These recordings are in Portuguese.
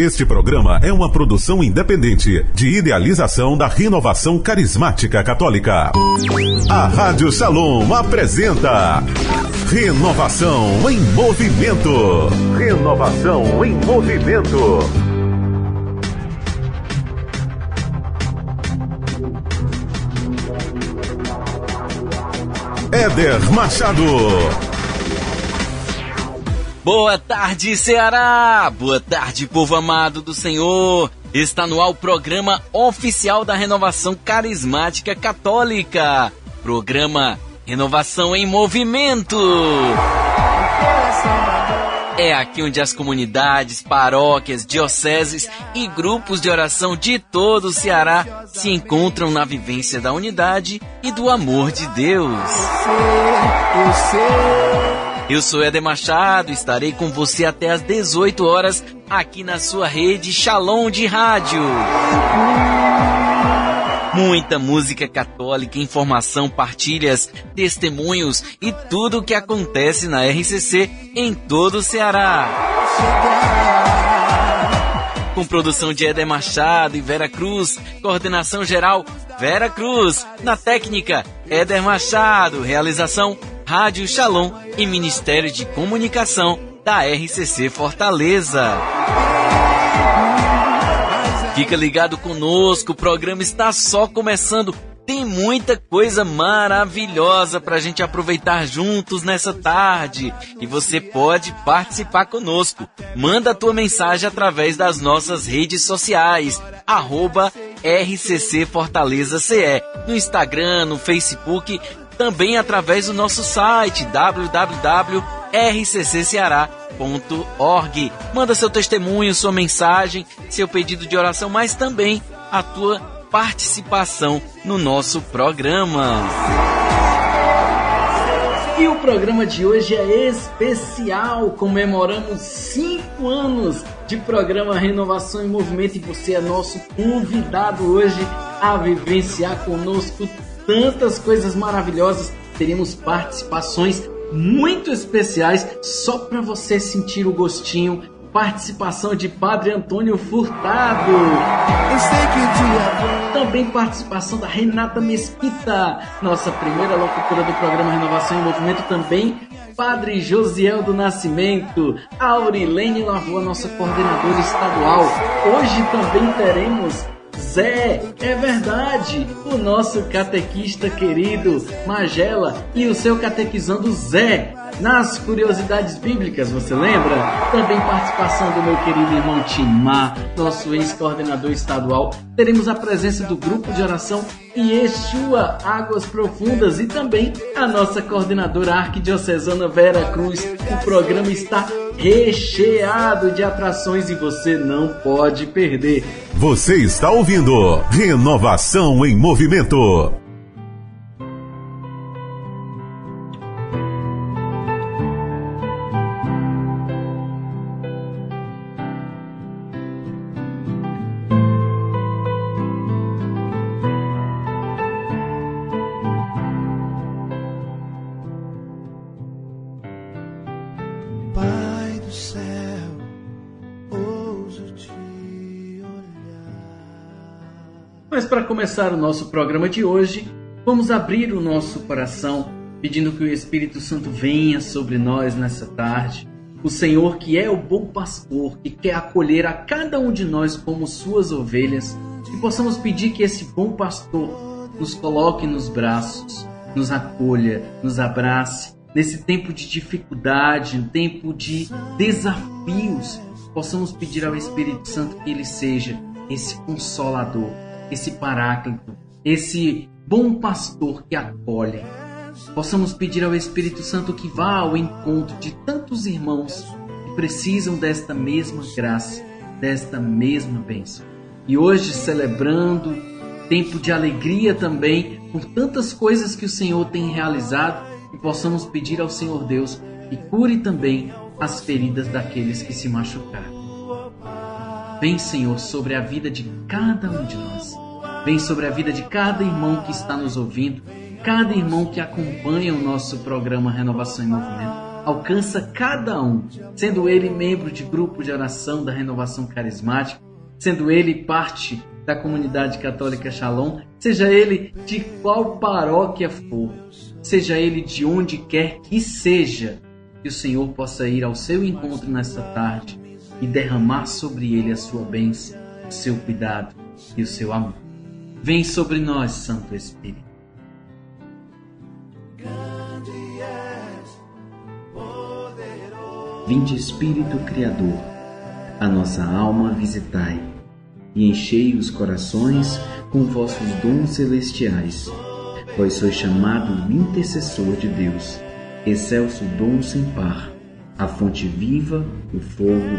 Este programa é uma produção independente de idealização da renovação carismática católica. A Rádio Shalom apresenta Renovação em Movimento. Renovação em Movimento. Éder Machado. Boa tarde, Ceará! Boa tarde, povo amado do Senhor! Está no ar o programa oficial da Renovação Carismática Católica. Programa Renovação em Movimento. É aqui onde as comunidades, paróquias, dioceses e grupos de oração de todo o Ceará se encontram na vivência da unidade e do amor de Deus. Eu sei, eu sei. Eu sou Eder Machado, estarei com você até às 18 horas aqui na sua rede Shalom de Rádio. Muita música católica, informação, partilhas, testemunhos e tudo o que acontece na RCC em todo o Ceará. Com produção de Eder Machado e Vera Cruz, coordenação geral Vera Cruz, na técnica Éder Machado, realização Rádio Shalom e Ministério de Comunicação da RCC Fortaleza. Fica ligado conosco, o programa está só começando. Tem muita coisa maravilhosa para a gente aproveitar juntos nessa tarde. E você pode participar conosco. Manda a tua mensagem através das nossas redes sociais. Arroba RCC Fortaleza CE. No Instagram, no Facebook também através do nosso site www.rccceará.org. Manda seu testemunho, sua mensagem, seu pedido de oração, mas também a tua participação no nosso programa. E o programa de hoje é especial. Comemoramos cinco anos de programa Renovação em Movimento e você é nosso convidado hoje a vivenciar conosco tantas coisas maravilhosas. Teremos participações muito especiais só para você sentir o gostinho. Participação de Padre Antônio Furtado. Também participação da Renata Mesquita, nossa primeira locutora do programa Renovação em Movimento. Também Padre Josiel do Nascimento, Aurilene Lavoa, nossa coordenadora estadual. Hoje também teremos Zé, é verdade, o nosso catequista querido Magela e o seu catequizando Zé nas curiosidades bíblicas, você lembra? Também participação do meu querido irmão Timar, nosso ex-coordenador estadual. Teremos a presença do grupo de oração Yeshua Águas Profundas e também a nossa coordenadora arquidiocesana Vera Cruz. O programa está recheado de atrações e você não pode perder. Você está ouvindo Renovação em Movimento. Começar o nosso programa de hoje, vamos abrir o nosso coração pedindo que o Espírito Santo venha sobre nós nessa tarde. O Senhor, que é o bom pastor, que quer acolher a cada um de nós como suas ovelhas, que possamos pedir que esse bom pastor nos coloque nos braços, nos acolha, nos abrace. Nesse tempo de dificuldade, um tempo de desafios, possamos pedir ao Espírito Santo que ele seja esse consolador, esse paráclito, esse bom pastor que acolhe. Possamos pedir ao Espírito Santo que vá ao encontro de tantos irmãos que precisam desta mesma graça, desta mesma bênção. E hoje, celebrando tempo de alegria também por tantas coisas que o Senhor tem realizado, e possamos pedir ao Senhor Deus que cure também as feridas daqueles que se machucaram. Vem, Senhor, sobre a vida de cada um de nós. Vem sobre a vida de cada irmão que está nos ouvindo, cada irmão que acompanha o nosso programa Renovação em Movimento. alcança cada um, sendo ele membro de grupo de oração da renovação carismática, sendo ele parte da comunidade católica Shalom, seja ele de qual paróquia for, seja ele de onde quer que seja, que o Senhor possa ir ao seu encontro nesta tarde e derramar sobre ele a sua bênção, o seu cuidado e o seu amor. Vem sobre nós, Santo Espírito. Vinde Espírito Criador, a nossa alma visitai, e enchei os corações com vossos dons celestiais. Vós sois chamado intercessor de Deus, excelso dom sem par, a fonte viva, o fogo,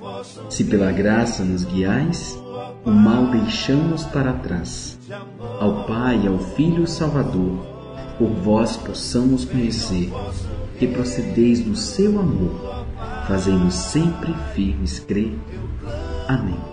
Se pela graça nos guiais, o mal deixamos para trás. Ao Pai ao Filho Salvador, por vós possamos conhecer que procedeis do seu amor fazendo sempre firmes crer. Amém.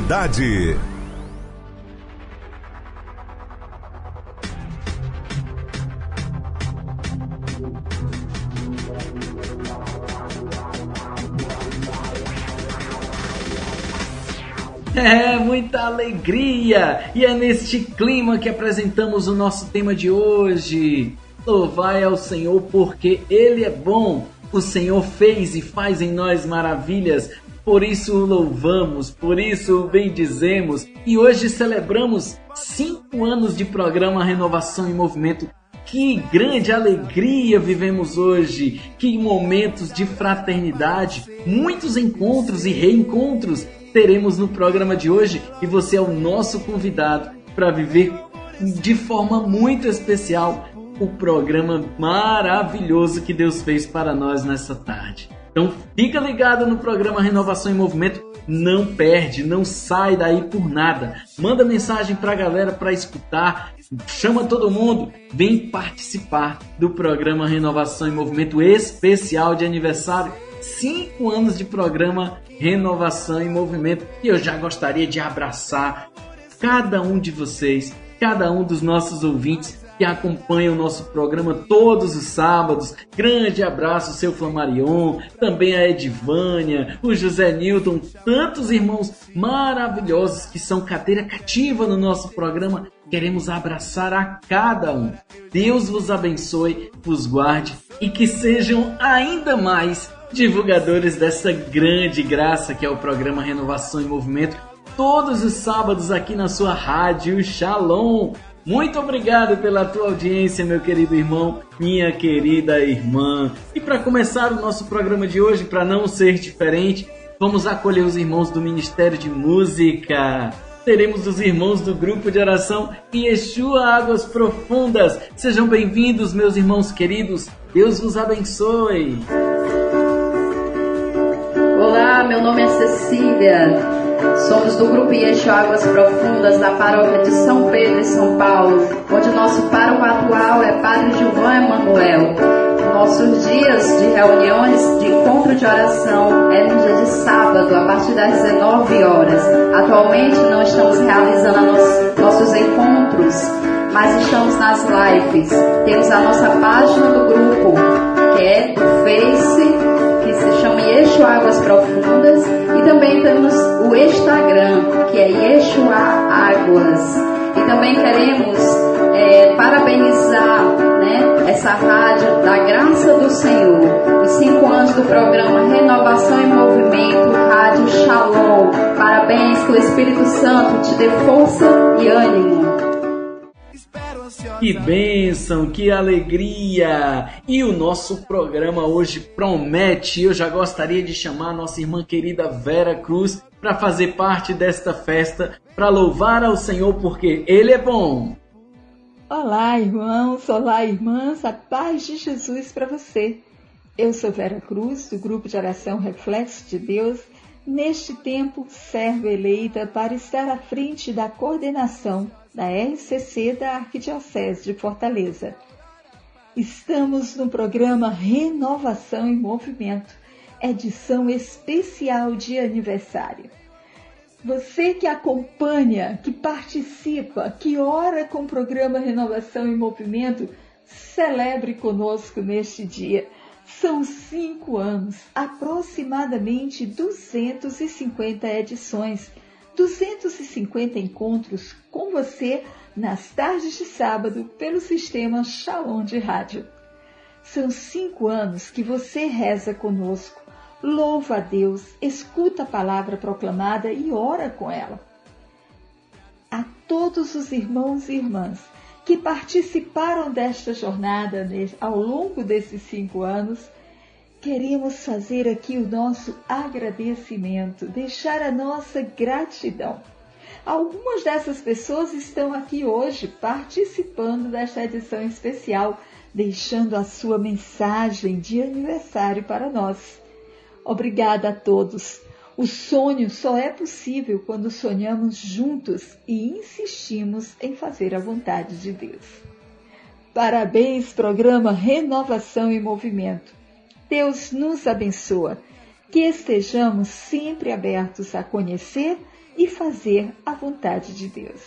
Da Unidade. É, muita alegria! E é neste clima que apresentamos o nosso tema de hoje. Louvai ao Senhor porque Ele é bom. O Senhor fez e faz em nós maravilhas. Por isso o louvamos, por isso o bendizemos. E hoje celebramos cinco anos de programa Renovação em Movimento que grande alegria vivemos hoje! Que momentos de fraternidade, muitos encontros e reencontros teremos no programa de hoje e você é o nosso convidado para viver de forma muito especial o programa maravilhoso que Deus fez para nós nessa tarde. Então fica ligado no programa Renovação em Movimento, não perde, não sai daí por nada. Manda mensagem para a galera para escutar, chama todo mundo, vem participar do programa Renovação em Movimento especial de aniversário. Cinco anos de programa Renovação em Movimento. E eu já gostaria de abraçar cada um de vocês, cada um dos nossos ouvintes que acompanham o nosso programa todos os sábados. Grande abraço, seu Flamarion, também a Edivânia, o José Newton, tantos irmãos maravilhosos que são cadeira cativa no nosso programa. Queremos abraçar a cada um. Deus vos abençoe, vos guarde e que sejam ainda mais divulgadores dessa grande graça que é o programa Renovação em Movimento, todos os sábados aqui na sua rádio Shalom. Muito obrigado pela tua audiência, meu querido irmão, minha querida irmã. E para começar o nosso programa de hoje, para não ser diferente, vamos acolher os irmãos do Ministério de Música. Teremos os irmãos do grupo de oração Yeshua Águas Profundas. Sejam bem-vindos, meus irmãos queridos. Deus vos abençoe. Olá, meu nome é Cecília. Somos do Grupo Yeshua Águas Profundas da paróquia de São Pedro, em São Paulo, onde nosso pároco atual é Padre Gilvan Emanuel. Nossos dias de reuniões de encontro de oração é no dia de sábado, a partir das 19 horas. Atualmente não estamos realizando nos, nossos encontros, mas estamos nas lives. Temos a nossa página do grupo, que é do Face Yeshua Águas Profundas e também temos o Instagram, que é Yeshua Águas. E também queremos é, parabenizar né, essa rádio da graça do Senhor. Os cinco anos do programa Renovação em Movimento, Rádio Shalom. Parabéns, que o Espírito Santo te dê força e ânimo. Que bênção, que alegria! E o nosso programa hoje promete. Eu já gostaria de chamar a nossa irmã querida Vera Cruz para fazer parte desta festa, para louvar ao Senhor porque Ele é bom. Olá, irmãos, olá, irmãs, a paz de Jesus para você. Eu sou Vera Cruz, do grupo de oração Reflexo de Deus. Neste tempo, servo eleita para estar à frente da coordenação da RCC da Arquidiocese de Fortaleza. Estamos no programa Renovação em Movimento, edição especial de aniversário. Você que acompanha, que participa, que ora com o programa Renovação em Movimento, celebre conosco neste dia. São cinco anos, aproximadamente 250 edições 250 encontros com você nas tardes de sábado pelo sistema Shalom de Rádio. São cinco anos que você reza conosco, louva a Deus, escuta a palavra proclamada e ora com ela. A todos os irmãos e irmãs que participaram desta jornada ao longo desses cinco anos, queremos fazer aqui o nosso agradecimento, deixar a nossa gratidão. Algumas dessas pessoas estão aqui hoje participando desta edição especial, deixando a sua mensagem de aniversário para nós. Obrigada a todos. O sonho só é possível quando sonhamos juntos e insistimos em fazer a vontade de Deus. Parabéns, programa Renovação em Movimento. Deus nos abençoa, que estejamos sempre abertos a conhecer e fazer a vontade de Deus.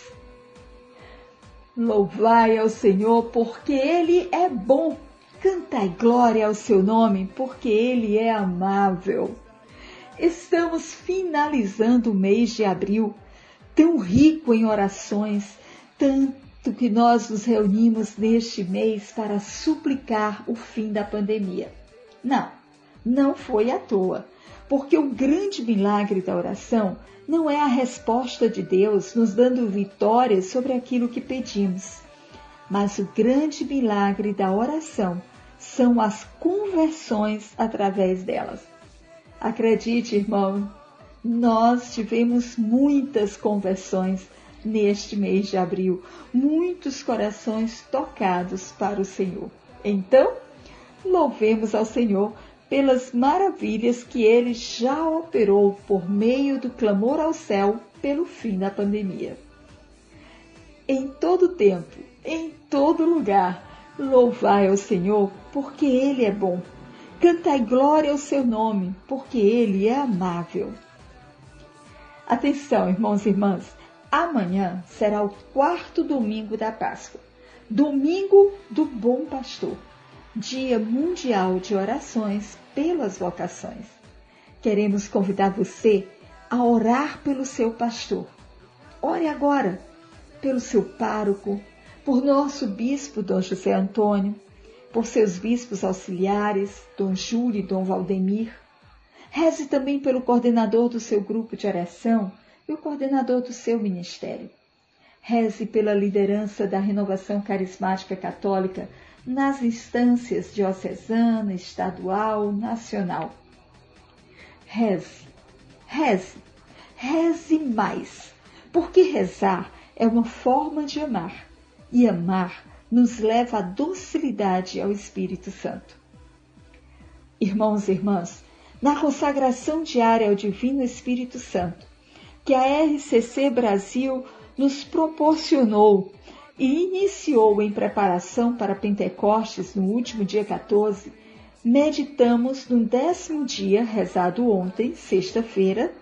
Louvai ao Senhor, porque Ele é bom. Cantai glória ao seu nome, porque Ele é amável. Estamos finalizando o mês de abril, tão rico em orações, tanto que nós nos reunimos neste mês para suplicar o fim da pandemia. Não, não foi à toa, porque o grande milagre da oração não é a resposta de Deus nos dando vitória sobre aquilo que pedimos, mas o grande milagre da oração são as conversões através delas. Acredite, irmão, nós tivemos muitas conversões neste mês de abril, muitos corações tocados para o Senhor. Então, louvemos ao Senhor pelas maravilhas que ele já operou por meio do clamor ao céu pelo fim da pandemia. Em todo tempo, em todo lugar, louvai ao Senhor, porque ele é bom. Cantai glória ao seu nome, porque ele é amável. Atenção, irmãos e irmãs, amanhã será o quarto domingo da Páscoa, domingo do Bom Pastor, Dia Mundial de Orações pelas vocações. Queremos convidar você a orar pelo seu pastor. Ore agora pelo seu pároco, por nosso bispo Dom José Antônio, por seus bispos auxiliares, Dom Júlio e Dom Valdemir. Reze também pelo coordenador do seu grupo de oração e o coordenador do seu ministério. Reze pela liderança da renovação carismática católica nas instâncias diocesana, estadual, nacional. Reze, reze, reze mais, porque rezar é uma forma de amar e amar nos leva à docilidade ao Espírito Santo. Irmãos e irmãs, na consagração diária ao Divino Espírito Santo, que a RCC Brasil nos proporcionou e iniciou em preparação para Pentecostes no último dia 14, meditamos no décimo dia, rezado ontem, sexta-feira,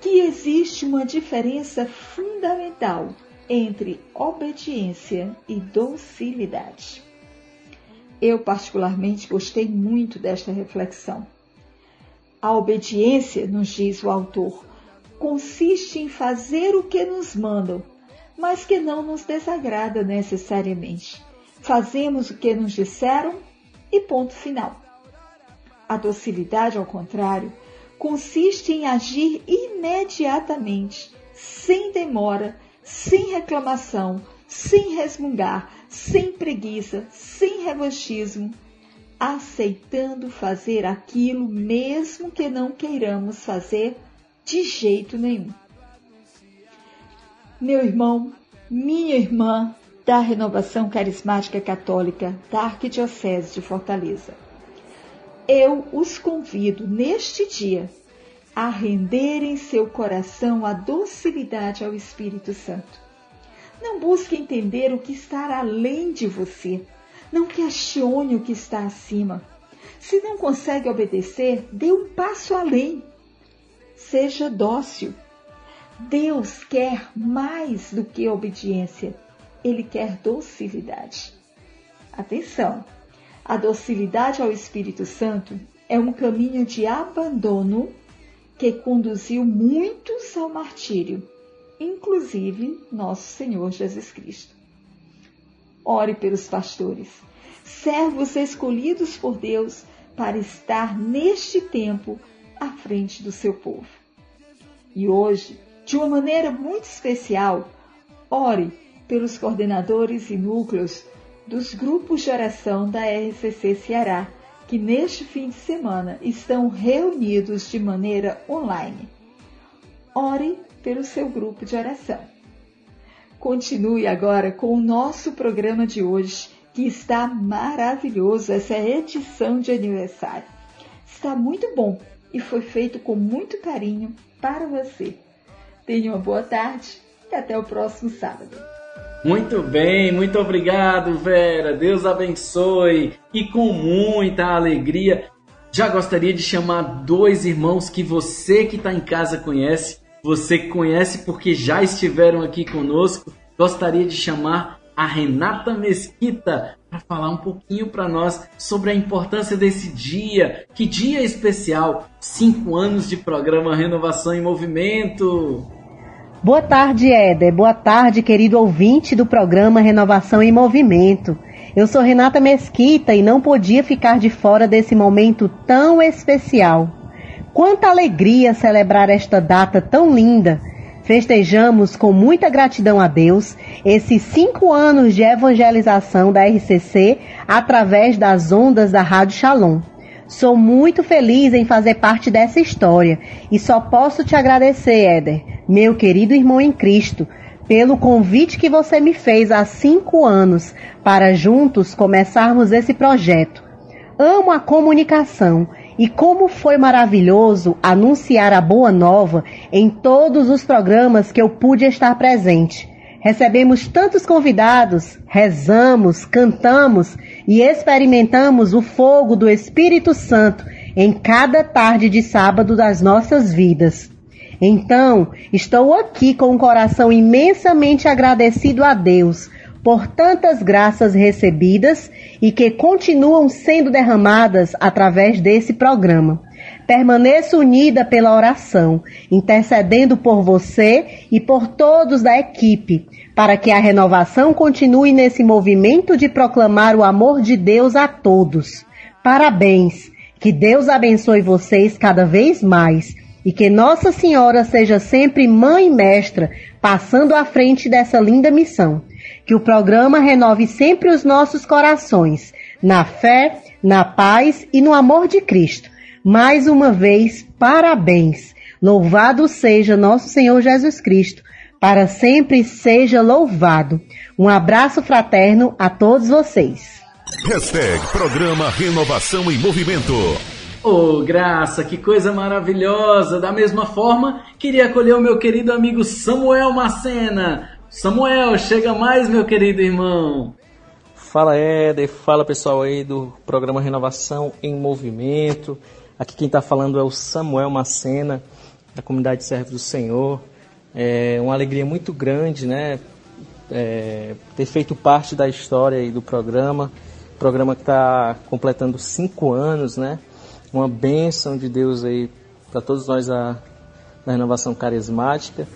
que existe uma diferença fundamental entre obediência e docilidade. Eu, particularmente, gostei muito desta reflexão. A obediência, nos diz o autor, consiste em fazer o que nos mandam mas que não nos desagrada necessariamente. Fazemos o que nos disseram e ponto final. A docilidade, ao contrário, consiste em agir imediatamente, sem demora, sem reclamação, sem resmungar, sem preguiça, sem revanchismo, aceitando fazer aquilo mesmo que não queiramos fazer de jeito nenhum meu irmão, minha irmã da Renovação Carismática Católica da Arquidiocese de Fortaleza. Eu os convido neste dia a renderem seu coração à docilidade ao Espírito Santo. Não busque entender o que está além de você. Não questione o que está acima. Se não consegue obedecer, dê um passo além. Seja dócil Deus quer mais do que obediência, ele quer docilidade. Atenção! A docilidade ao Espírito Santo é um caminho de abandono que conduziu muitos ao martírio, inclusive nosso Senhor Jesus Cristo. Ore pelos pastores, servos escolhidos por Deus para estar neste tempo à frente do seu povo. E hoje de uma maneira muito especial, ore pelos coordenadores e núcleos dos grupos de oração da RCC Ceará, que neste fim de semana estão reunidos de maneira online. Ore pelo seu grupo de oração. Continue agora com o nosso programa de hoje, que está maravilhoso, essa edição de aniversário. Está muito bom e foi feito com muito carinho para você. Tenha uma boa tarde e até o próximo sábado. Muito bem, muito obrigado, Vera. Deus abençoe. E com muita alegria, já gostaria de chamar dois irmãos que você que está em casa conhece. você conhece porque já estiveram aqui conosco, gostaria de chamar a Renata Mesquita para falar um pouquinho para nós sobre a importância desse dia. Que dia especial! Cinco anos de programa Renovação em Movimento. Boa tarde, Éder. Boa tarde, querido ouvinte do programa Renovação em Movimento. Eu sou Renata Mesquita e não podia ficar de fora desse momento tão especial. Quanta alegria celebrar esta data tão linda! Festejamos com muita gratidão a Deus esses cinco anos de evangelização da RCC através das ondas da Rádio Shalom. Sou muito feliz em fazer parte dessa história e só posso te agradecer, Éder, meu querido irmão em Cristo, pelo convite que você me fez há cinco anos para juntos começarmos esse projeto. Amo a comunicação e como foi maravilhoso anunciar a boa nova em todos os programas que eu pude estar presente. Recebemos tantos convidados, rezamos, cantamos e experimentamos o fogo do Espírito Santo em cada tarde de sábado das nossas vidas. Então, estou aqui com um coração imensamente agradecido a Deus por tantas graças recebidas e que continuam sendo derramadas através desse programa. Permaneço unida pela oração, intercedendo por você e por todos da equipe, para que a renovação continue nesse movimento de proclamar o amor de Deus a todos. Parabéns! Que Deus abençoe vocês cada vez mais e que Nossa Senhora seja sempre mãe mestra, passando à frente dessa linda missão. Que o programa renove sempre os nossos corações, na fé, na paz e no amor de Cristo. Mais uma vez, parabéns. Louvado seja nosso Senhor Jesus Cristo. Para sempre seja louvado. Um abraço fraterno a todos vocês. Hashtag Programa Renovação em Movimento. Oh, graça, que coisa maravilhosa! Da mesma forma, queria acolher o meu querido amigo Samuel Macena. Samuel, chega mais, meu querido irmão. Fala Éder, fala pessoal aí do programa Renovação em Movimento. Aqui quem está falando é o Samuel Macena, da comunidade Servo do Senhor. É uma alegria muito grande, né? É, ter feito parte da história aí do programa. Programa que está completando cinco anos, né? Uma bênção de Deus aí para todos nós a, da renovação carismática.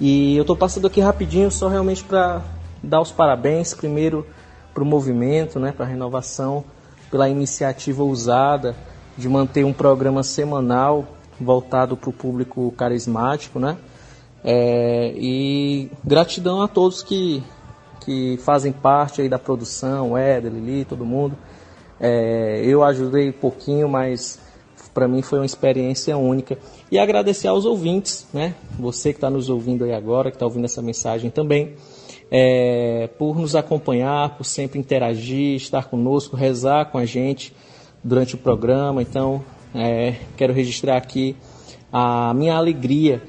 E eu estou passando aqui rapidinho só realmente para dar os parabéns primeiro para o movimento, né, para a renovação, pela iniciativa ousada de manter um programa semanal voltado para o público carismático, né? É, e gratidão a todos que, que fazem parte aí da produção, Éder, Lili, todo mundo. É, eu ajudei um pouquinho, mas para mim foi uma experiência única. E agradecer aos ouvintes, né? Você que está nos ouvindo aí agora, que está ouvindo essa mensagem também, é, por nos acompanhar, por sempre interagir, estar conosco, rezar com a gente durante o programa. Então, é, quero registrar aqui a minha alegria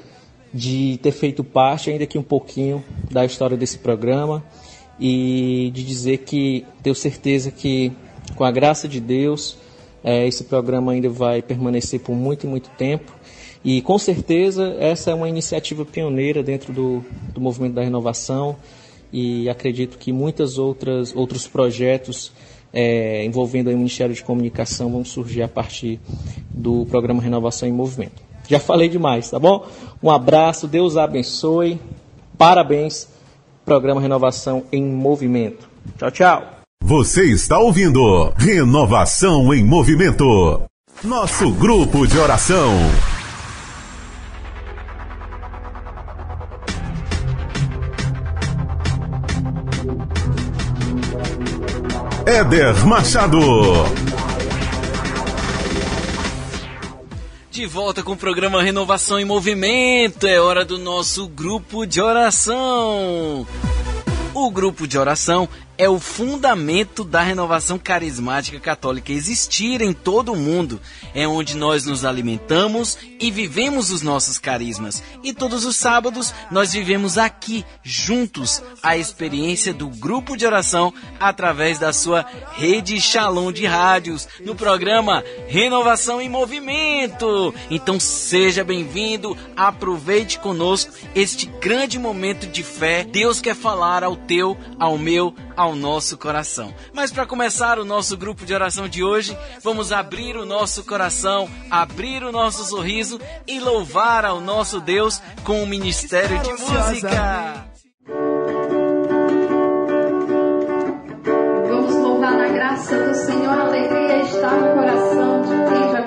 de ter feito parte, ainda que um pouquinho, da história desse programa e de dizer que tenho certeza que, com a graça de Deus, é, esse programa ainda vai permanecer por muito e muito tempo. E com certeza essa é uma iniciativa pioneira dentro do, do movimento da renovação e acredito que muitas outras outros projetos é, envolvendo o Ministério de Comunicação vão surgir a partir do programa Renovação em Movimento. Já falei demais, tá bom? Um abraço, Deus abençoe, parabéns, programa Renovação em Movimento. Tchau, tchau. Você está ouvindo Renovação em Movimento. Nosso grupo de oração. Éder Machado. De volta com o programa Renovação em Movimento. É hora do nosso grupo de oração. O grupo de oração é o fundamento da renovação carismática católica existir em todo o mundo. É onde nós nos alimentamos e vivemos os nossos carismas. E todos os sábados nós vivemos aqui, juntos, a experiência do grupo de oração através da sua rede Shalom de rádios, no programa Renovação em Movimento. Então seja bem-vindo, aproveite conosco este grande momento de fé. Deus quer falar ao teu, ao meu, ao ao nosso coração. Mas para começar o nosso grupo de oração de hoje, vamos abrir o nosso coração, abrir o nosso sorriso e louvar ao nosso Deus com o Ministério de Música. Vamos louvar na graça do Senhor, a alegria está no coração de quem já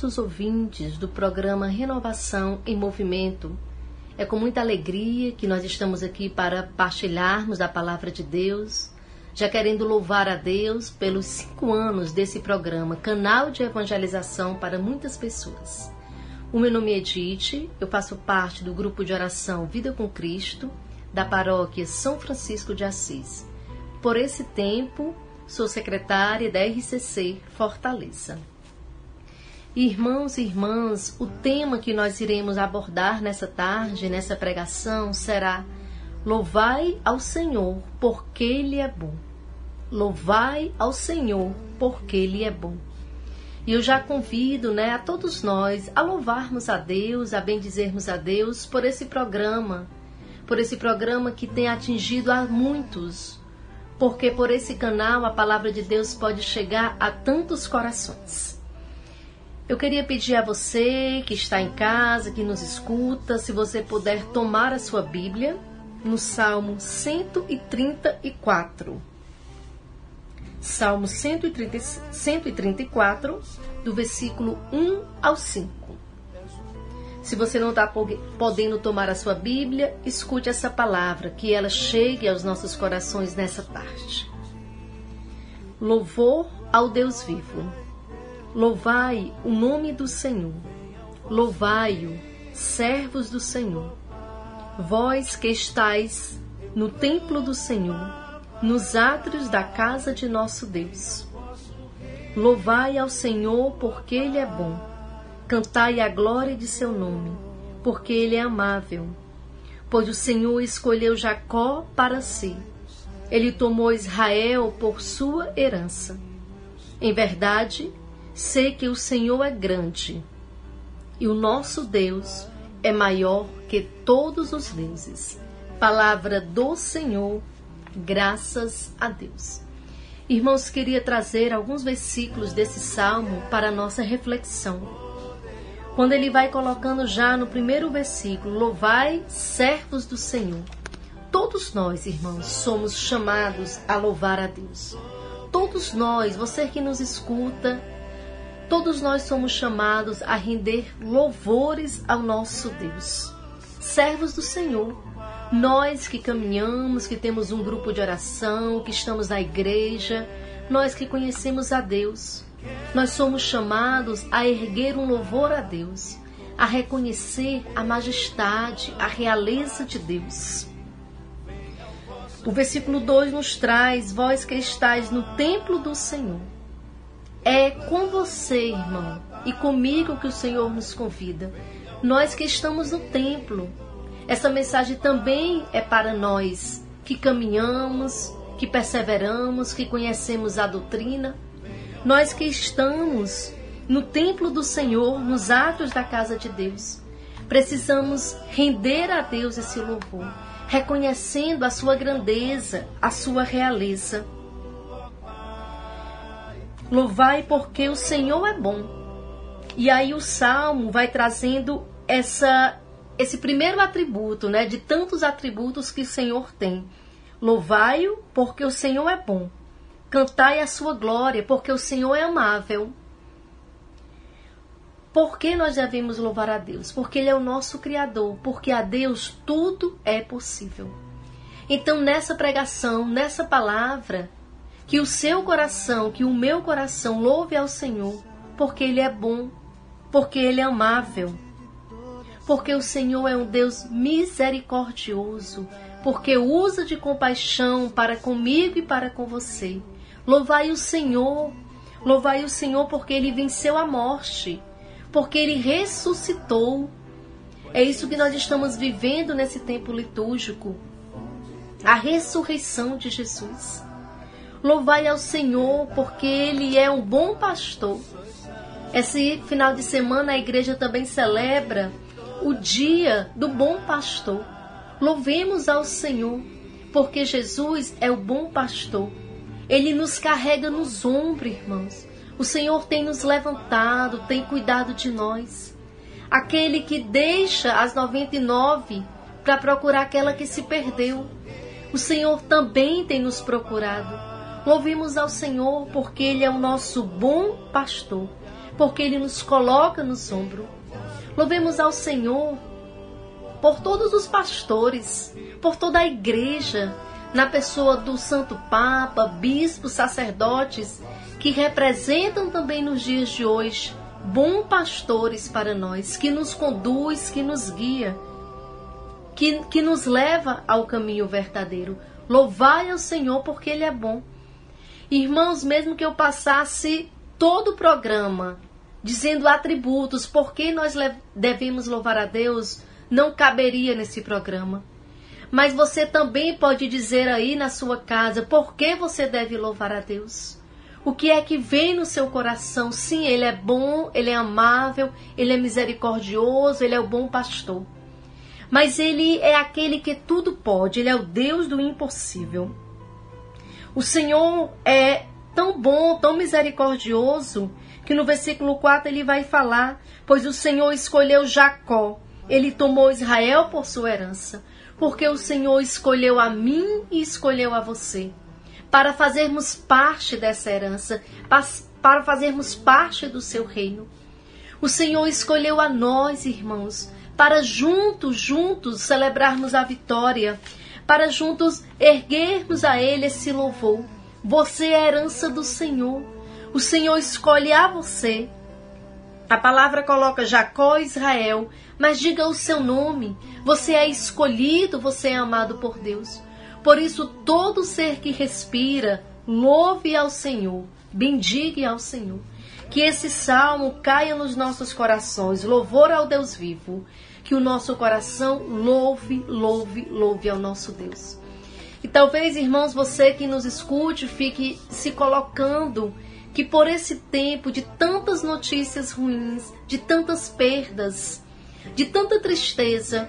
todos os ouvintes do programa Renovação em Movimento. É com muita alegria que nós estamos aqui para partilharmos a palavra de Deus, já querendo louvar a Deus pelos cinco anos desse programa, canal de evangelização para muitas pessoas. O meu nome é Edith, eu faço parte do grupo de oração Vida com Cristo, da paróquia São Francisco de Assis. Por esse tempo, sou secretária da RCC Fortaleza. Irmãos e irmãs, o tema que nós iremos abordar nessa tarde, nessa pregação, será Louvai ao Senhor, porque Ele é bom. Louvai ao Senhor, porque Ele é bom. E eu já convido né, a todos nós a louvarmos a Deus, a bendizermos a Deus por esse programa, por esse programa que tem atingido a muitos, porque por esse canal a palavra de Deus pode chegar a tantos corações. Eu queria pedir a você que está em casa, que nos escuta, se você puder tomar a sua Bíblia no Salmo 134. Salmo 130, 134, do versículo 1 ao 5. Se você não está podendo tomar a sua Bíblia, escute essa palavra, que ela chegue aos nossos corações nessa tarde. Louvor ao Deus vivo. Louvai o nome do Senhor. Louvai-o, servos do Senhor vós que estais no templo do Senhor, nos átrios da casa de nosso Deus. Louvai ao Senhor, porque Ele é bom. Cantai a glória de seu nome, porque Ele é amável. Pois o Senhor escolheu Jacó para si. Ele tomou Israel por sua herança. Em verdade, sei que o Senhor é grande e o nosso Deus é maior que todos os deuses. Palavra do Senhor, graças a Deus. Irmãos, queria trazer alguns versículos desse salmo para nossa reflexão. Quando ele vai colocando já no primeiro versículo: Louvai, servos do Senhor. Todos nós, irmãos, somos chamados a louvar a Deus. Todos nós, você que nos escuta, todos nós somos chamados a render louvores ao nosso Deus. Servos do Senhor, nós que caminhamos, que temos um grupo de oração, que estamos na igreja, nós que conhecemos a Deus, nós somos chamados a erguer um louvor a Deus, a reconhecer a majestade, a realeza de Deus. O versículo 2 nos traz: Vós que estáis no templo do Senhor, é com você, irmão, e comigo que o Senhor nos convida. Nós que estamos no templo. Essa mensagem também é para nós que caminhamos, que perseveramos, que conhecemos a doutrina. Nós que estamos no templo do Senhor, nos atos da casa de Deus. Precisamos render a Deus esse louvor, reconhecendo a sua grandeza, a sua realeza. Louvai porque o Senhor é bom. E aí o salmo vai trazendo essa esse primeiro atributo, né, de tantos atributos que o Senhor tem. Louvai-o porque o Senhor é bom. Cantai a sua glória porque o Senhor é amável. Por que nós devemos louvar a Deus? Porque Ele é o nosso Criador, porque a Deus tudo é possível. Então, nessa pregação, nessa palavra, que o seu coração, que o meu coração louve ao Senhor, porque Ele é bom, porque Ele é amável, porque o Senhor é um Deus misericordioso, porque usa de compaixão para comigo e para com você. Louvai o Senhor, louvai o Senhor porque Ele venceu a morte, porque Ele ressuscitou. É isso que nós estamos vivendo nesse tempo litúrgico. A ressurreição de Jesus. Louvai ao Senhor, porque Ele é um bom pastor. Esse final de semana a igreja também celebra o dia do bom pastor. Louvemos ao Senhor, porque Jesus é o bom pastor. Ele nos carrega nos ombros, irmãos. O Senhor tem nos levantado, tem cuidado de nós. Aquele que deixa as 99 para procurar aquela que se perdeu. O Senhor também tem nos procurado. Louvemos ao Senhor porque Ele é o nosso bom pastor, porque Ele nos coloca no ombros. Louvemos ao Senhor por todos os pastores, por toda a igreja, na pessoa do Santo Papa, bispos, sacerdotes, que representam também nos dias de hoje bons pastores para nós, que nos conduz, que nos guia, que, que nos leva ao caminho verdadeiro. Louvai ao Senhor porque Ele é bom. Irmãos, mesmo que eu passasse todo o programa dizendo atributos, por que nós devemos louvar a Deus, não caberia nesse programa. Mas você também pode dizer aí na sua casa por que você deve louvar a Deus. O que é que vem no seu coração? Sim, Ele é bom, Ele é amável, Ele é misericordioso, Ele é o bom pastor. Mas Ele é aquele que tudo pode, Ele é o Deus do impossível. O Senhor é tão bom, tão misericordioso, que no versículo 4 ele vai falar: Pois o Senhor escolheu Jacó, ele tomou Israel por sua herança, porque o Senhor escolheu a mim e escolheu a você para fazermos parte dessa herança, para fazermos parte do seu reino. O Senhor escolheu a nós, irmãos, para juntos, juntos celebrarmos a vitória, para juntos erguermos a Ele esse louvor. Você é a herança do Senhor. O Senhor escolhe a você. A palavra coloca Jacó Israel, mas diga o seu nome. Você é escolhido, você é amado por Deus. Por isso, todo ser que respira, louve ao Senhor, bendiga ao Senhor. Que esse salmo caia nos nossos corações, louvor ao Deus vivo. Que o nosso coração louve, louve, louve ao nosso Deus. E talvez, irmãos, você que nos escute, fique se colocando que por esse tempo de tantas notícias ruins, de tantas perdas, de tanta tristeza,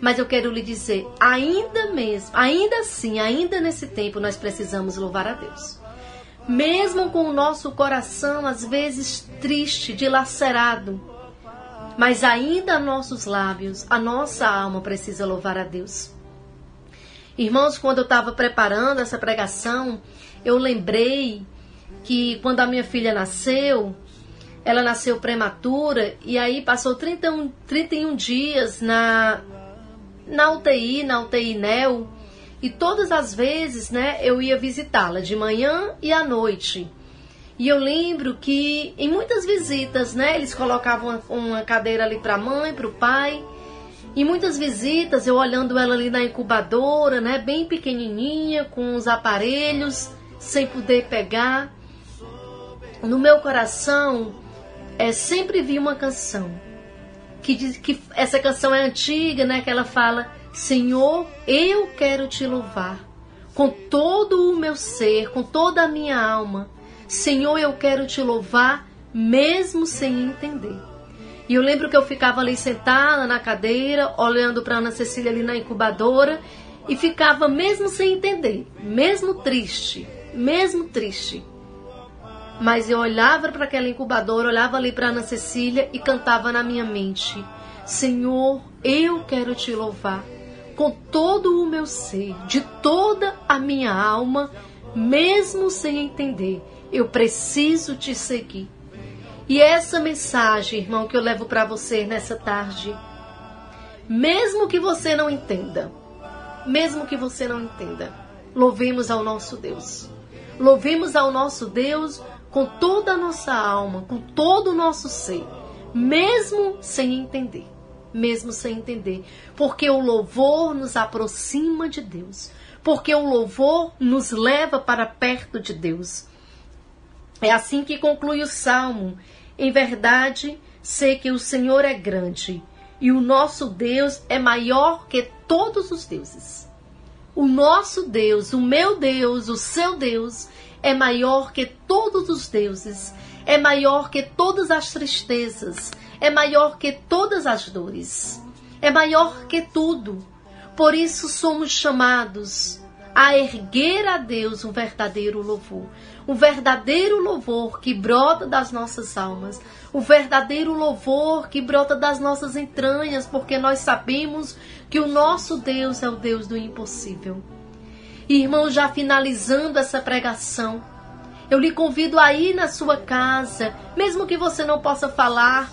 mas eu quero lhe dizer, ainda mesmo, ainda assim, ainda nesse tempo, nós precisamos louvar a Deus. Mesmo com o nosso coração às vezes triste, dilacerado, mas ainda nossos lábios, a nossa alma precisa louvar a Deus. Irmãos, quando eu estava preparando essa pregação, eu lembrei que quando a minha filha nasceu, ela nasceu prematura e aí passou 31, 31 dias na, na UTI, na UTI NEL, e todas as vezes, né, eu ia visitá-la de manhã e à noite. E eu lembro que em muitas visitas, né, eles colocavam uma, cadeira ali para a mãe, para o pai. E muitas visitas, eu olhando ela ali na incubadora, né, bem pequenininha, com os aparelhos, sem poder pegar. No meu coração, é, sempre vi uma canção que diz que essa canção é antiga, né? Que ela fala: Senhor, eu quero te louvar com todo o meu ser, com toda a minha alma. Senhor, eu quero te louvar mesmo sem entender. E eu lembro que eu ficava ali sentada na cadeira, olhando para Ana Cecília ali na incubadora e ficava mesmo sem entender, mesmo triste, mesmo triste. Mas eu olhava para aquela incubadora, olhava ali para Ana Cecília e cantava na minha mente: Senhor, eu quero te louvar com todo o meu ser, de toda a minha alma, mesmo sem entender. Eu preciso te seguir. E essa mensagem, irmão, que eu levo para você nessa tarde, mesmo que você não entenda, mesmo que você não entenda, louvemos ao nosso Deus. Louvemos ao nosso Deus com toda a nossa alma, com todo o nosso ser, mesmo sem entender. Mesmo sem entender. Porque o louvor nos aproxima de Deus. Porque o louvor nos leva para perto de Deus. É assim que conclui o salmo. Em verdade, sei que o Senhor é grande e o nosso Deus é maior que todos os deuses. O nosso Deus, o meu Deus, o seu Deus é maior que todos os deuses, é maior que todas as tristezas, é maior que todas as dores, é maior que tudo. Por isso somos chamados a erguer a Deus um verdadeiro louvor, um verdadeiro louvor que brota das nossas almas, o verdadeiro louvor que brota das nossas entranhas, porque nós sabemos que o nosso Deus é o Deus do impossível. Irmão, já finalizando essa pregação, eu lhe convido a ir na sua casa, mesmo que você não possa falar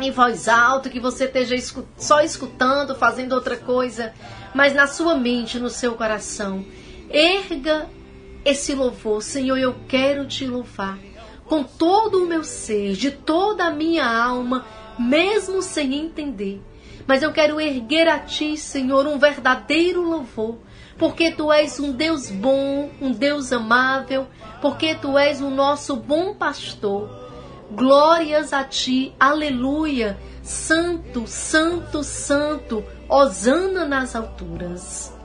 em voz alta, que você esteja só escutando, fazendo outra coisa, mas na sua mente, no seu coração, erga esse louvor. Senhor, eu quero te louvar com todo o meu ser, de toda a minha alma, mesmo sem entender. Mas eu quero erguer a ti, Senhor, um verdadeiro louvor, porque tu és um Deus bom, um Deus amável, porque tu és o nosso bom pastor. Glórias a ti, aleluia. Santo, santo, santo, hosana nas alturas.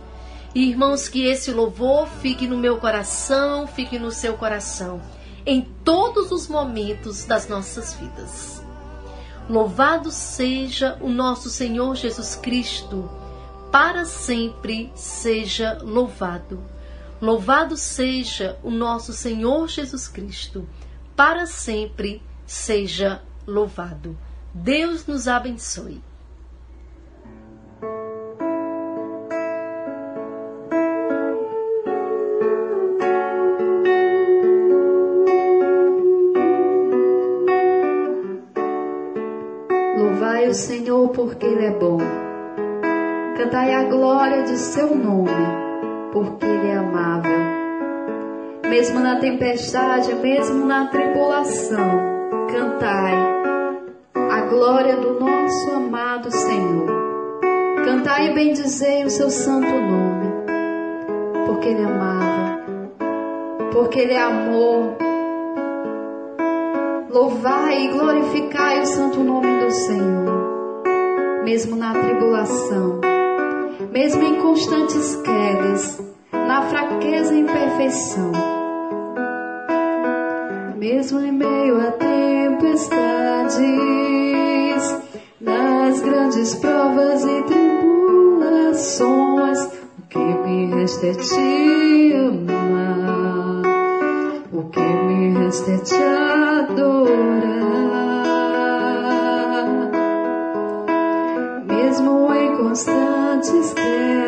Irmãos, que esse louvor fique no meu coração, fique no seu coração, em todos os momentos das nossas vidas. Louvado seja o nosso Senhor Jesus Cristo, para sempre seja louvado. Louvado seja o nosso Senhor Jesus Cristo, para sempre seja louvado. Deus nos abençoe. Senhor porque Ele é bom. Cantai a glória de seu nome, porque Ele é amável. Mesmo na tempestade, mesmo na tribulação, cantai a glória do nosso amado Senhor. Cantai e bendizei o seu santo nome, porque Ele é amável, porque Ele é amor. Louvai e glorificai o santo nome do Senhor, mesmo na tribulação, mesmo em constantes quedas, na fraqueza e imperfeição mesmo em meio a tempestades, nas grandes provas e tribulações, o que me resta é te amar, o que me resta é te adorar. Constantes quedas,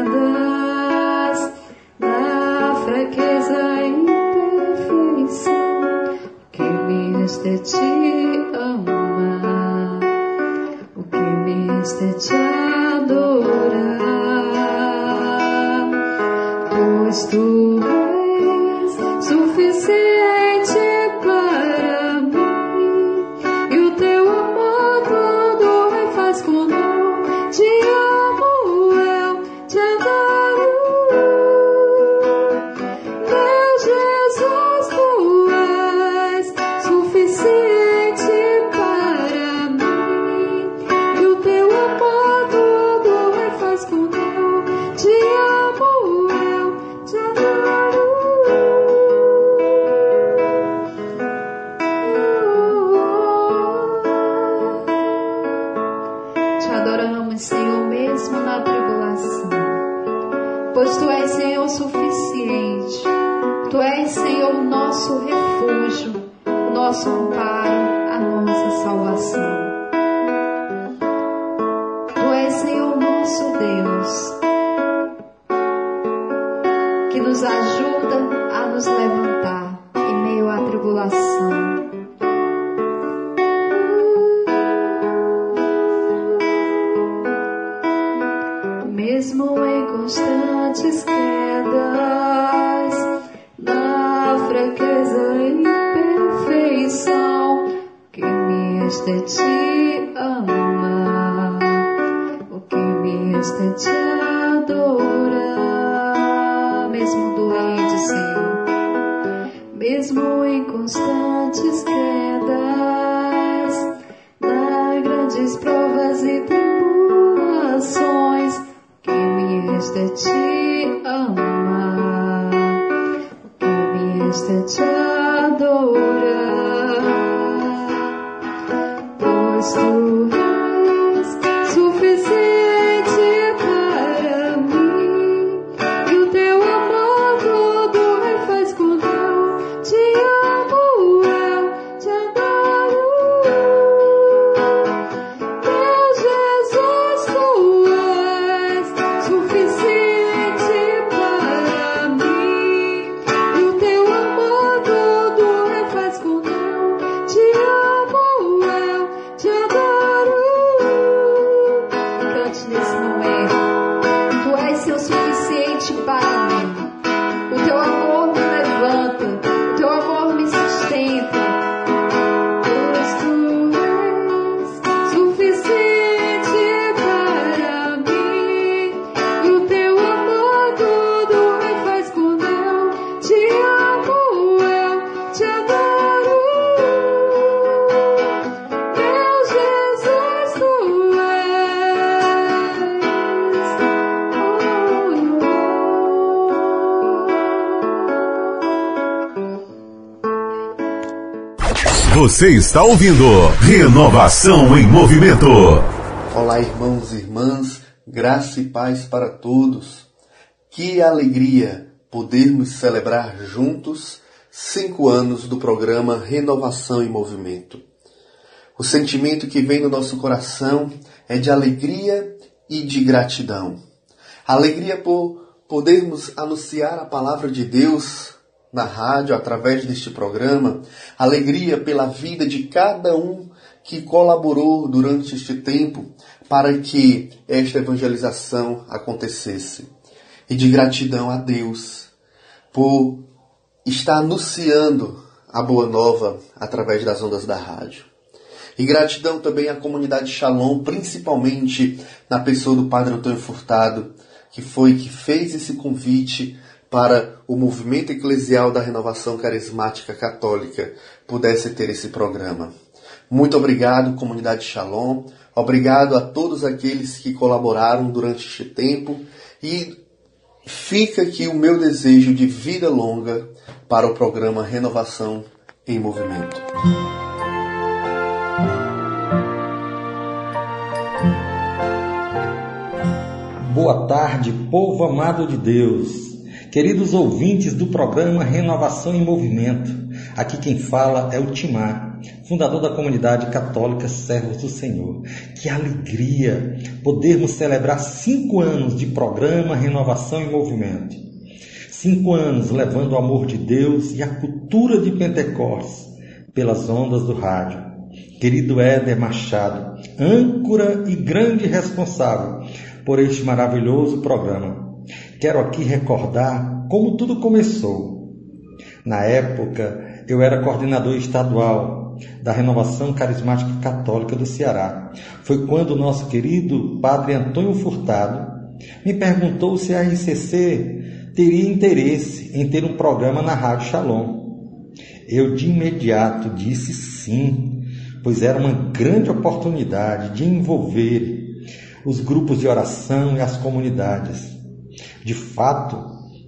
te adorar, mesmo doente, Senhor, mesmo em constantes quedas, na grandes provas e tribulações, que me resta é te amar, o que me resta é te adorar, Você está ouvindo Renovação em Movimento. Olá, irmãos e irmãs, graça e paz para todos. Que alegria podermos celebrar juntos cinco anos do programa Renovação em Movimento. O sentimento que vem no nosso coração é de alegria e de gratidão. Alegria por podermos anunciar a palavra de Deus na rádio através deste programa, alegria pela vida de cada um que colaborou durante este tempo para que esta evangelização acontecesse. E de gratidão a Deus por estar anunciando a boa nova através das ondas da rádio. E gratidão também à comunidade Shalom, principalmente na pessoa do Padre Antônio Furtado, que foi que fez esse convite para o movimento eclesial da renovação carismática católica pudesse ter esse programa. Muito obrigado, comunidade Shalom. Obrigado a todos aqueles que colaboraram durante este tempo e fica aqui o meu desejo de vida longa para o programa Renovação em Movimento. Boa tarde, povo amado de Deus. Queridos ouvintes do programa Renovação em Movimento, aqui quem fala é o Timar, fundador da comunidade católica Servos do Senhor. Que alegria podermos celebrar cinco anos de programa Renovação em Movimento. Cinco anos levando o amor de Deus e a cultura de Pentecostes pelas ondas do rádio. Querido Éder Machado, âncora e grande responsável por este maravilhoso programa quero aqui recordar como tudo começou. Na época, eu era coordenador estadual da Renovação Carismática Católica do Ceará. Foi quando o nosso querido Padre Antônio Furtado me perguntou se a RCC teria interesse em ter um programa na Rádio Shalom. Eu de imediato disse sim, pois era uma grande oportunidade de envolver os grupos de oração e as comunidades. De fato,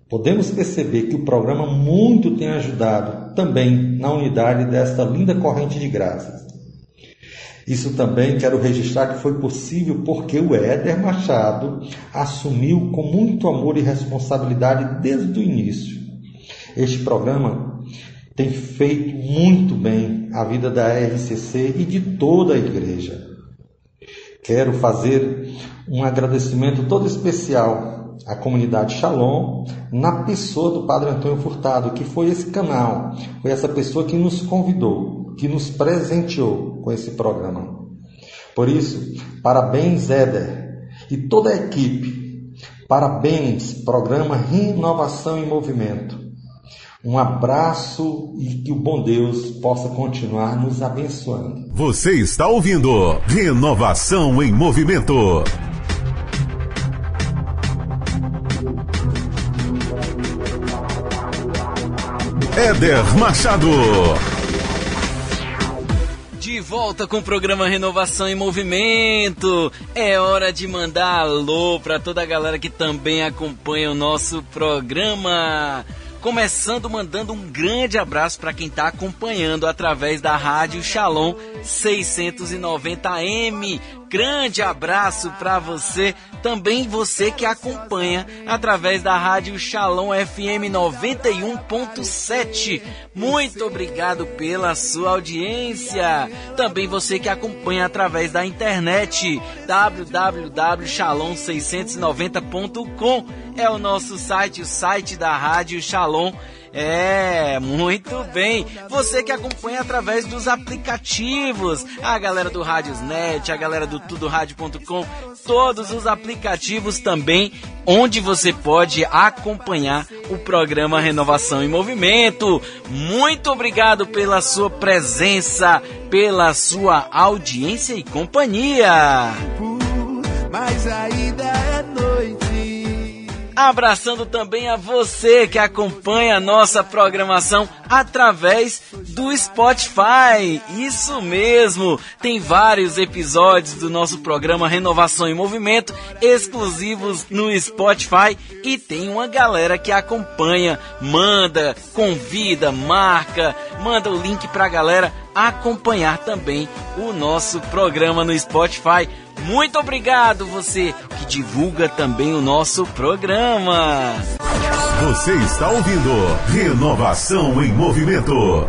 podemos perceber que o programa muito tem ajudado também na unidade desta linda corrente de graças. Isso também quero registrar que foi possível porque o Éder Machado assumiu com muito amor e responsabilidade desde o início. Este programa tem feito muito bem a vida da RCC e de toda a igreja. Quero fazer um agradecimento todo especial a comunidade Shalom na pessoa do Padre Antônio Furtado, que foi esse canal, foi essa pessoa que nos convidou, que nos presenteou com esse programa. Por isso, parabéns, Éder e toda a equipe. Parabéns, programa Renovação em Movimento. Um abraço e que o bom Deus possa continuar nos abençoando. Você está ouvindo Renovação em Movimento. Éder Machado. De volta com o programa Renovação em Movimento. É hora de mandar alô para toda a galera que também acompanha o nosso programa. Começando mandando um grande abraço para quem está acompanhando através da Rádio Shalom 690M. Grande abraço para você, também você que acompanha através da Rádio Shalom FM 91.7. Muito obrigado pela sua audiência. Também você que acompanha através da internet www.shalom690.com é o nosso site, o site da Rádio Shalom. É, muito bem. Você que acompanha através dos aplicativos, a galera do Radiosnet, a galera do tudoradio.com, todos os aplicativos também, onde você pode acompanhar o programa Renovação em Movimento. Muito obrigado pela sua presença, pela sua audiência e companhia. Mas ainda é. Abraçando também a você que acompanha a nossa programação através do Spotify. Isso mesmo, tem vários episódios do nosso programa Renovação em Movimento exclusivos no Spotify e tem uma galera que acompanha, manda, convida, marca, manda o link pra galera acompanhar também o nosso programa no Spotify. Muito obrigado você que divulga também o nosso programa. Você está ouvindo Renovação em Movimento.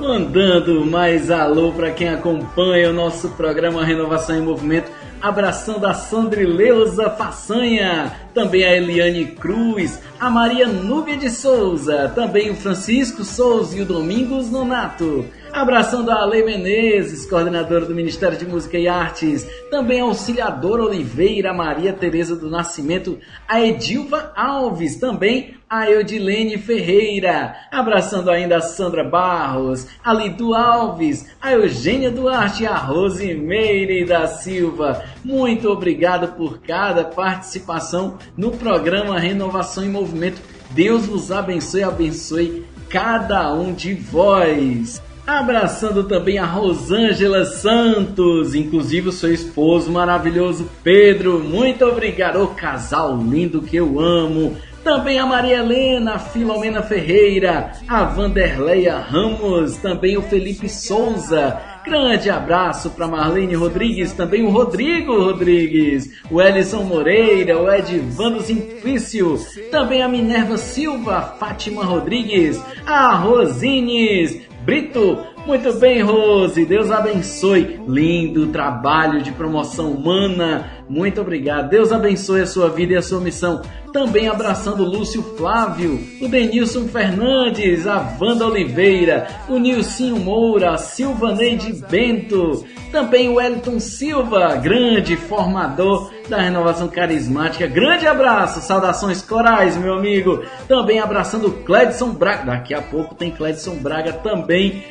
Mandando mais alô para quem acompanha o nosso programa Renovação em Movimento. Abraçando a Sandrileuza Façanha, também a Eliane Cruz, a Maria Núbia de Souza, também o Francisco Souza e o Domingos Nonato. Abraçando a Ale Menezes, coordenadora do Ministério de Música e Artes, também a auxiliadora Oliveira Maria Tereza do Nascimento, a Edilva Alves, também a Eudilene Ferreira, abraçando ainda a Sandra Barros, a Lidu Alves, a Eugênia Duarte e a Rosimeire da Silva. Muito obrigado por cada participação no programa Renovação em Movimento. Deus vos abençoe abençoe cada um de vós. Abraçando também a Rosângela Santos, inclusive o seu esposo maravilhoso Pedro. Muito obrigado, casal lindo que eu amo. Também a Maria Helena, a Filomena Ferreira, a Vanderleia Ramos, também o Felipe Souza. Grande abraço para Marlene Rodrigues, também o Rodrigo Rodrigues, o Elison Moreira, o Edvando Simplício, também a Minerva Silva, a Fátima Rodrigues, a Rosines, Brito. Muito bem, Rose. Deus abençoe. Lindo trabalho de promoção humana. Muito obrigado. Deus abençoe a sua vida e a sua missão. Também abraçando o Lúcio Flávio, o Denilson Fernandes, a Wanda Oliveira, o Nilcinho Moura, a Silvaneide Bento, também o Wellington Silva, grande formador da renovação carismática. Grande abraço, saudações corais, meu amigo. Também abraçando o Cledson Braga. Daqui a pouco tem Cledson Braga também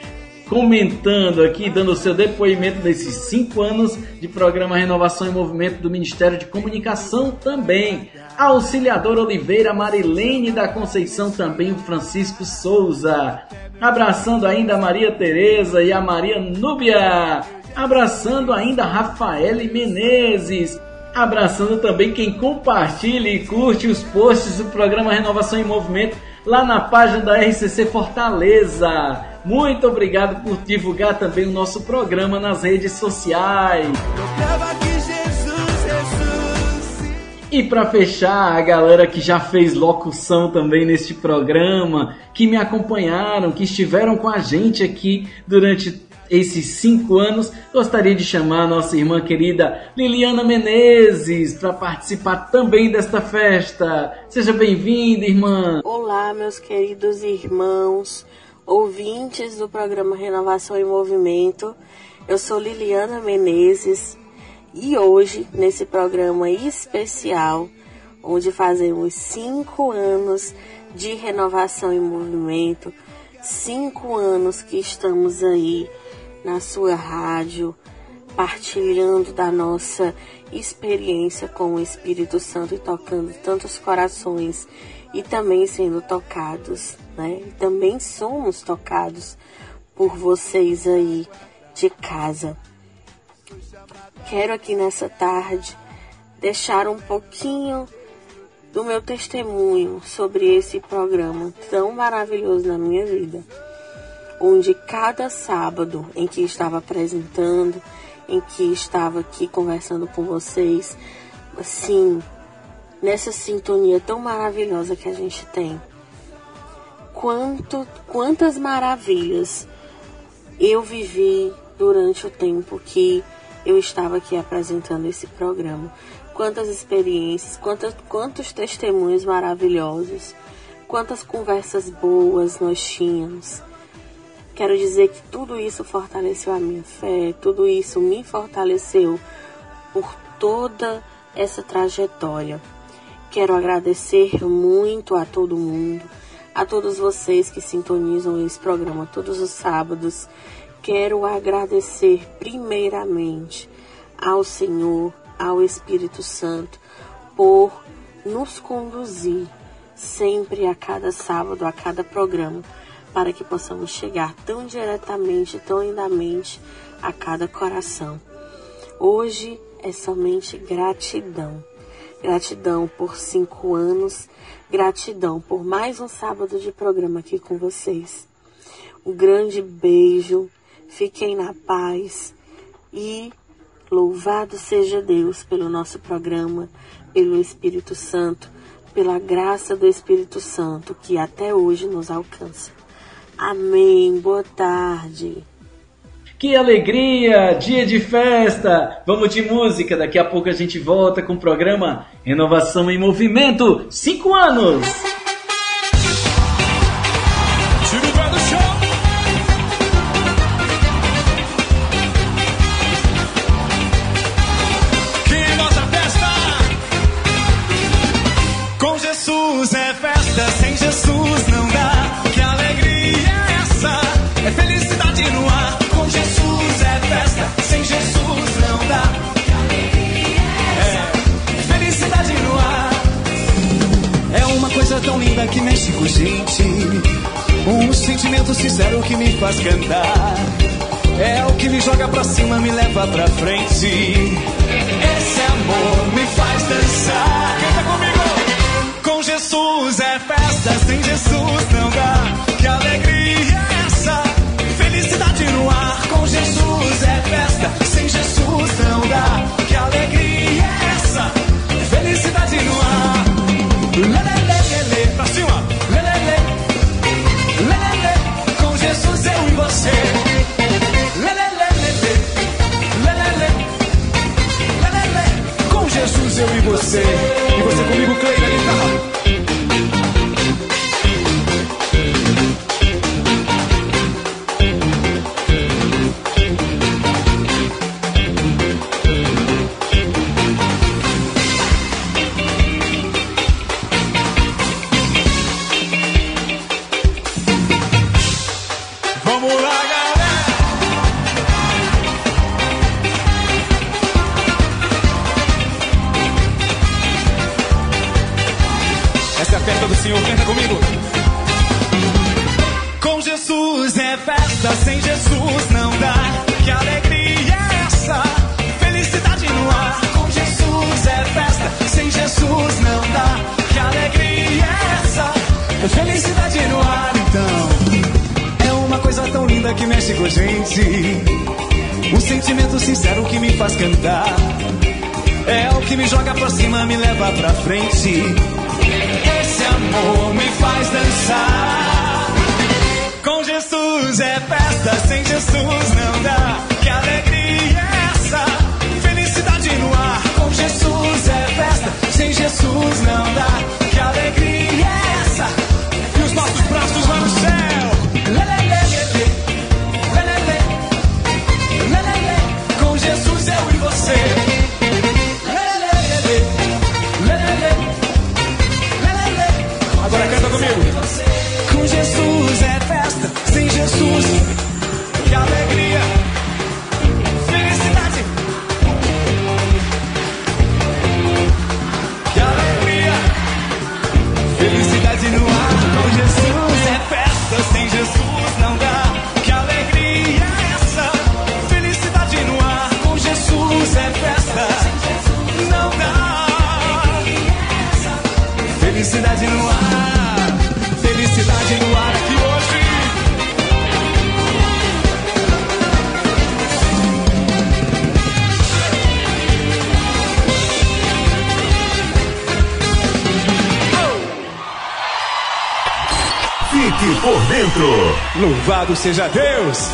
comentando aqui, dando o seu depoimento desses cinco anos de programa Renovação e Movimento do Ministério de Comunicação também. A auxiliadora Oliveira Marilene da Conceição também, o Francisco Souza. Abraçando ainda a Maria Tereza e a Maria Núbia abraçando ainda Rafael Menezes, abraçando também quem compartilha e curte os posts do programa Renovação em Movimento lá na página da RCC Fortaleza. Muito obrigado por divulgar também o nosso programa nas redes sociais. E para fechar, a galera que já fez locução também neste programa, que me acompanharam, que estiveram com a gente aqui durante esses cinco anos, gostaria de chamar a nossa irmã querida Liliana Menezes para participar também desta festa. Seja bem-vinda, irmã. Olá, meus queridos irmãos, ouvintes do programa Renovação em Movimento. Eu sou Liliana Menezes e hoje, nesse programa especial, onde fazemos cinco anos de renovação em movimento, cinco anos que estamos aí na sua rádio, partilhando da nossa experiência com o Espírito Santo e tocando tantos corações e também sendo tocados, né? E também somos tocados por vocês aí de casa. Quero aqui nessa tarde deixar um pouquinho do meu testemunho sobre esse programa tão maravilhoso na minha vida onde cada sábado em que estava apresentando, em que estava aqui conversando com vocês, assim, nessa sintonia tão maravilhosa que a gente tem. Quanto, quantas maravilhas eu vivi durante o tempo que eu estava aqui apresentando esse programa. Quantas experiências, quantas, quantos testemunhos maravilhosos, quantas conversas boas nós tínhamos Quero dizer que tudo isso fortaleceu a minha fé, tudo isso me fortaleceu por toda essa trajetória. Quero agradecer muito a todo mundo, a todos vocês que sintonizam esse programa todos os sábados. Quero agradecer primeiramente ao Senhor, ao Espírito Santo, por nos conduzir sempre a cada sábado, a cada programa, para que possamos chegar tão diretamente, tão lindamente a cada coração. Hoje é somente gratidão. Gratidão por cinco anos, gratidão por mais um sábado de programa aqui com vocês. Um grande beijo, fiquem na paz e louvado seja Deus pelo nosso programa, pelo Espírito Santo, pela graça do Espírito Santo que até hoje nos alcança. Amém. Boa tarde. Que alegria! Dia de festa! Vamos de música, daqui a pouco a gente volta com o programa Renovação em Movimento 5 anos! Sentimento sincero que me faz cantar. É o que me joga pra cima, me leva pra frente. Esse amor me faz dançar. Canta comigo! Com Jesus é festa, sem Jesus seja Deus!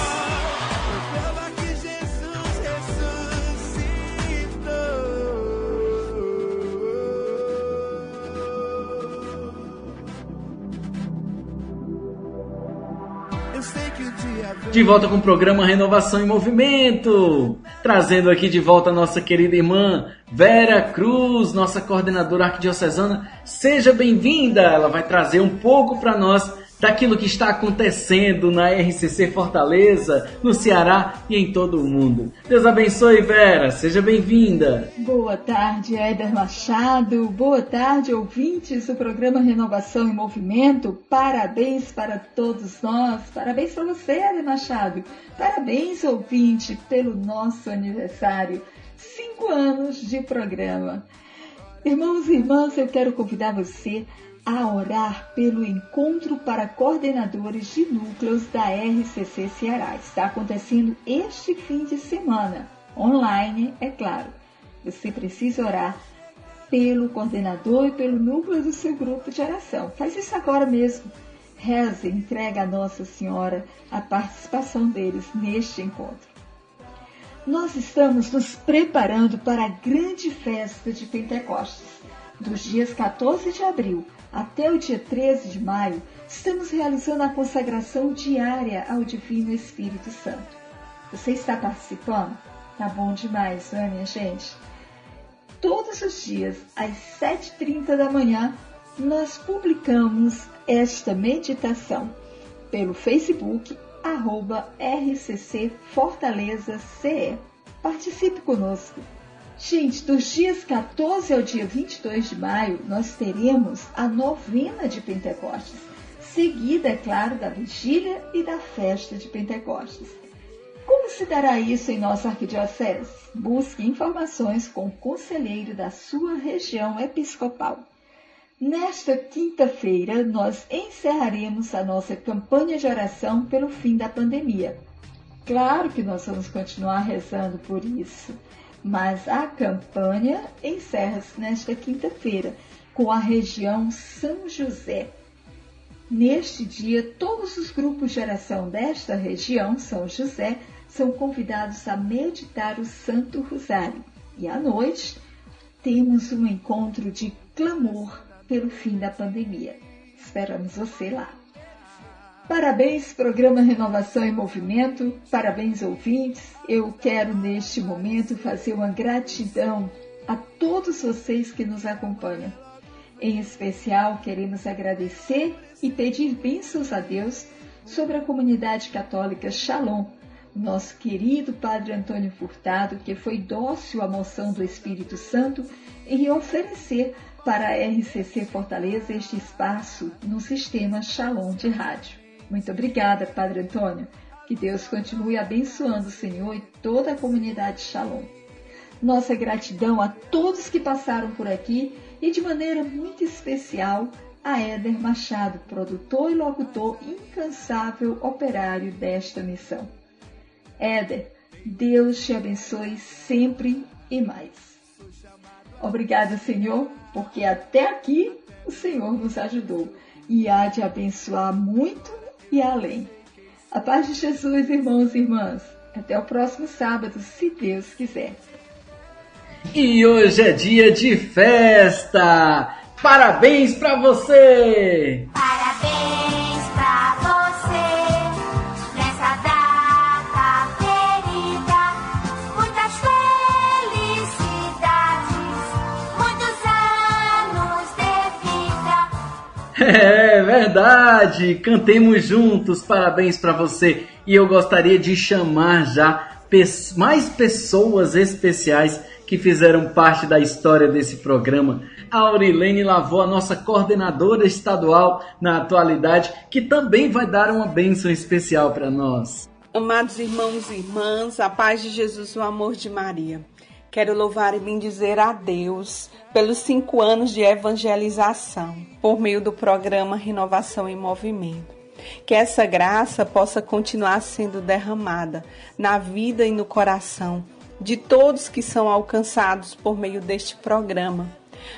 De volta com o programa Renovação em Movimento, trazendo aqui de volta a nossa querida irmã Vera Cruz, nossa coordenadora arquidiocesana. Seja bem-vinda! Ela vai trazer um pouco para nós daquilo que está acontecendo na RCC Fortaleza, no Ceará e em todo o mundo. Deus abençoe, Vera. Seja bem-vinda. Boa tarde, Éder Machado. Boa tarde, ouvintes do programa Renovação em Movimento. Parabéns para todos nós. Parabéns para você, Éder Machado. Parabéns, ouvinte, pelo nosso aniversário. Cinco anos de programa. Irmãos e irmãs, eu quero convidar você orar pelo encontro para coordenadores de núcleos da RCC Ceará. Está acontecendo este fim de semana, online, é claro. Você precisa orar pelo coordenador e pelo núcleo do seu grupo de oração. Faz isso agora mesmo. Reza, entrega a Nossa Senhora a participação deles neste encontro. Nós estamos nos preparando para a grande festa de Pentecostes, dos dias 14 de abril até o dia 13 de maio, estamos realizando a consagração diária ao Divino Espírito Santo. Você está participando? Tá bom demais, não é, minha gente? Todos os dias, às 7h30 da manhã, nós publicamos esta meditação pelo Facebook, arroba RCC Fortaleza CE. Participe conosco. Gente, dos dias 14 ao dia 22 de maio, nós teremos a novena de Pentecostes, seguida, é claro, da vigília e da festa de Pentecostes. Como se dará isso em nossa arquidiocese? Busque informações com o conselheiro da sua região episcopal. Nesta quinta-feira, nós encerraremos a nossa campanha de oração pelo fim da pandemia. Claro que nós vamos continuar rezando por isso mas a campanha encerra-se nesta quinta-feira com a região São José. Neste dia, todos os grupos de oração desta região, São José, são convidados a meditar o Santo Rosário. E à noite, temos um encontro de clamor pelo fim da pandemia. Esperamos você lá. Parabéns, programa Renovação em Movimento, parabéns, ouvintes. Eu quero, neste momento, fazer uma gratidão a todos vocês que nos acompanham. Em especial, queremos agradecer e pedir bênçãos a Deus sobre a comunidade católica Shalom, nosso querido Padre Antônio Furtado, que foi dócil à moção do Espírito Santo em oferecer para a RCC Fortaleza este espaço no sistema Shalom de rádio. Muito obrigada, Padre Antônio. Que Deus continue abençoando o Senhor e toda a comunidade Shalom. Nossa gratidão a todos que passaram por aqui e de maneira muito especial a Éder Machado, produtor e locutor incansável operário desta missão. Éder, Deus te abençoe sempre e mais. Obrigada, Senhor, porque até aqui o Senhor nos ajudou e há de abençoar muito e além. A paz de Jesus, irmãos e irmãs. Até o próximo sábado, se Deus quiser. E hoje é dia de festa! Parabéns para você! É verdade! Cantemos juntos, parabéns para você! E eu gostaria de chamar já mais pessoas especiais que fizeram parte da história desse programa. Aurilene Lavô, a nossa coordenadora estadual na atualidade, que também vai dar uma bênção especial para nós. Amados irmãos e irmãs, a paz de Jesus o amor de Maria. Quero louvar e bendizer a Deus pelos cinco anos de evangelização por meio do programa Renovação em Movimento. Que essa graça possa continuar sendo derramada na vida e no coração de todos que são alcançados por meio deste programa.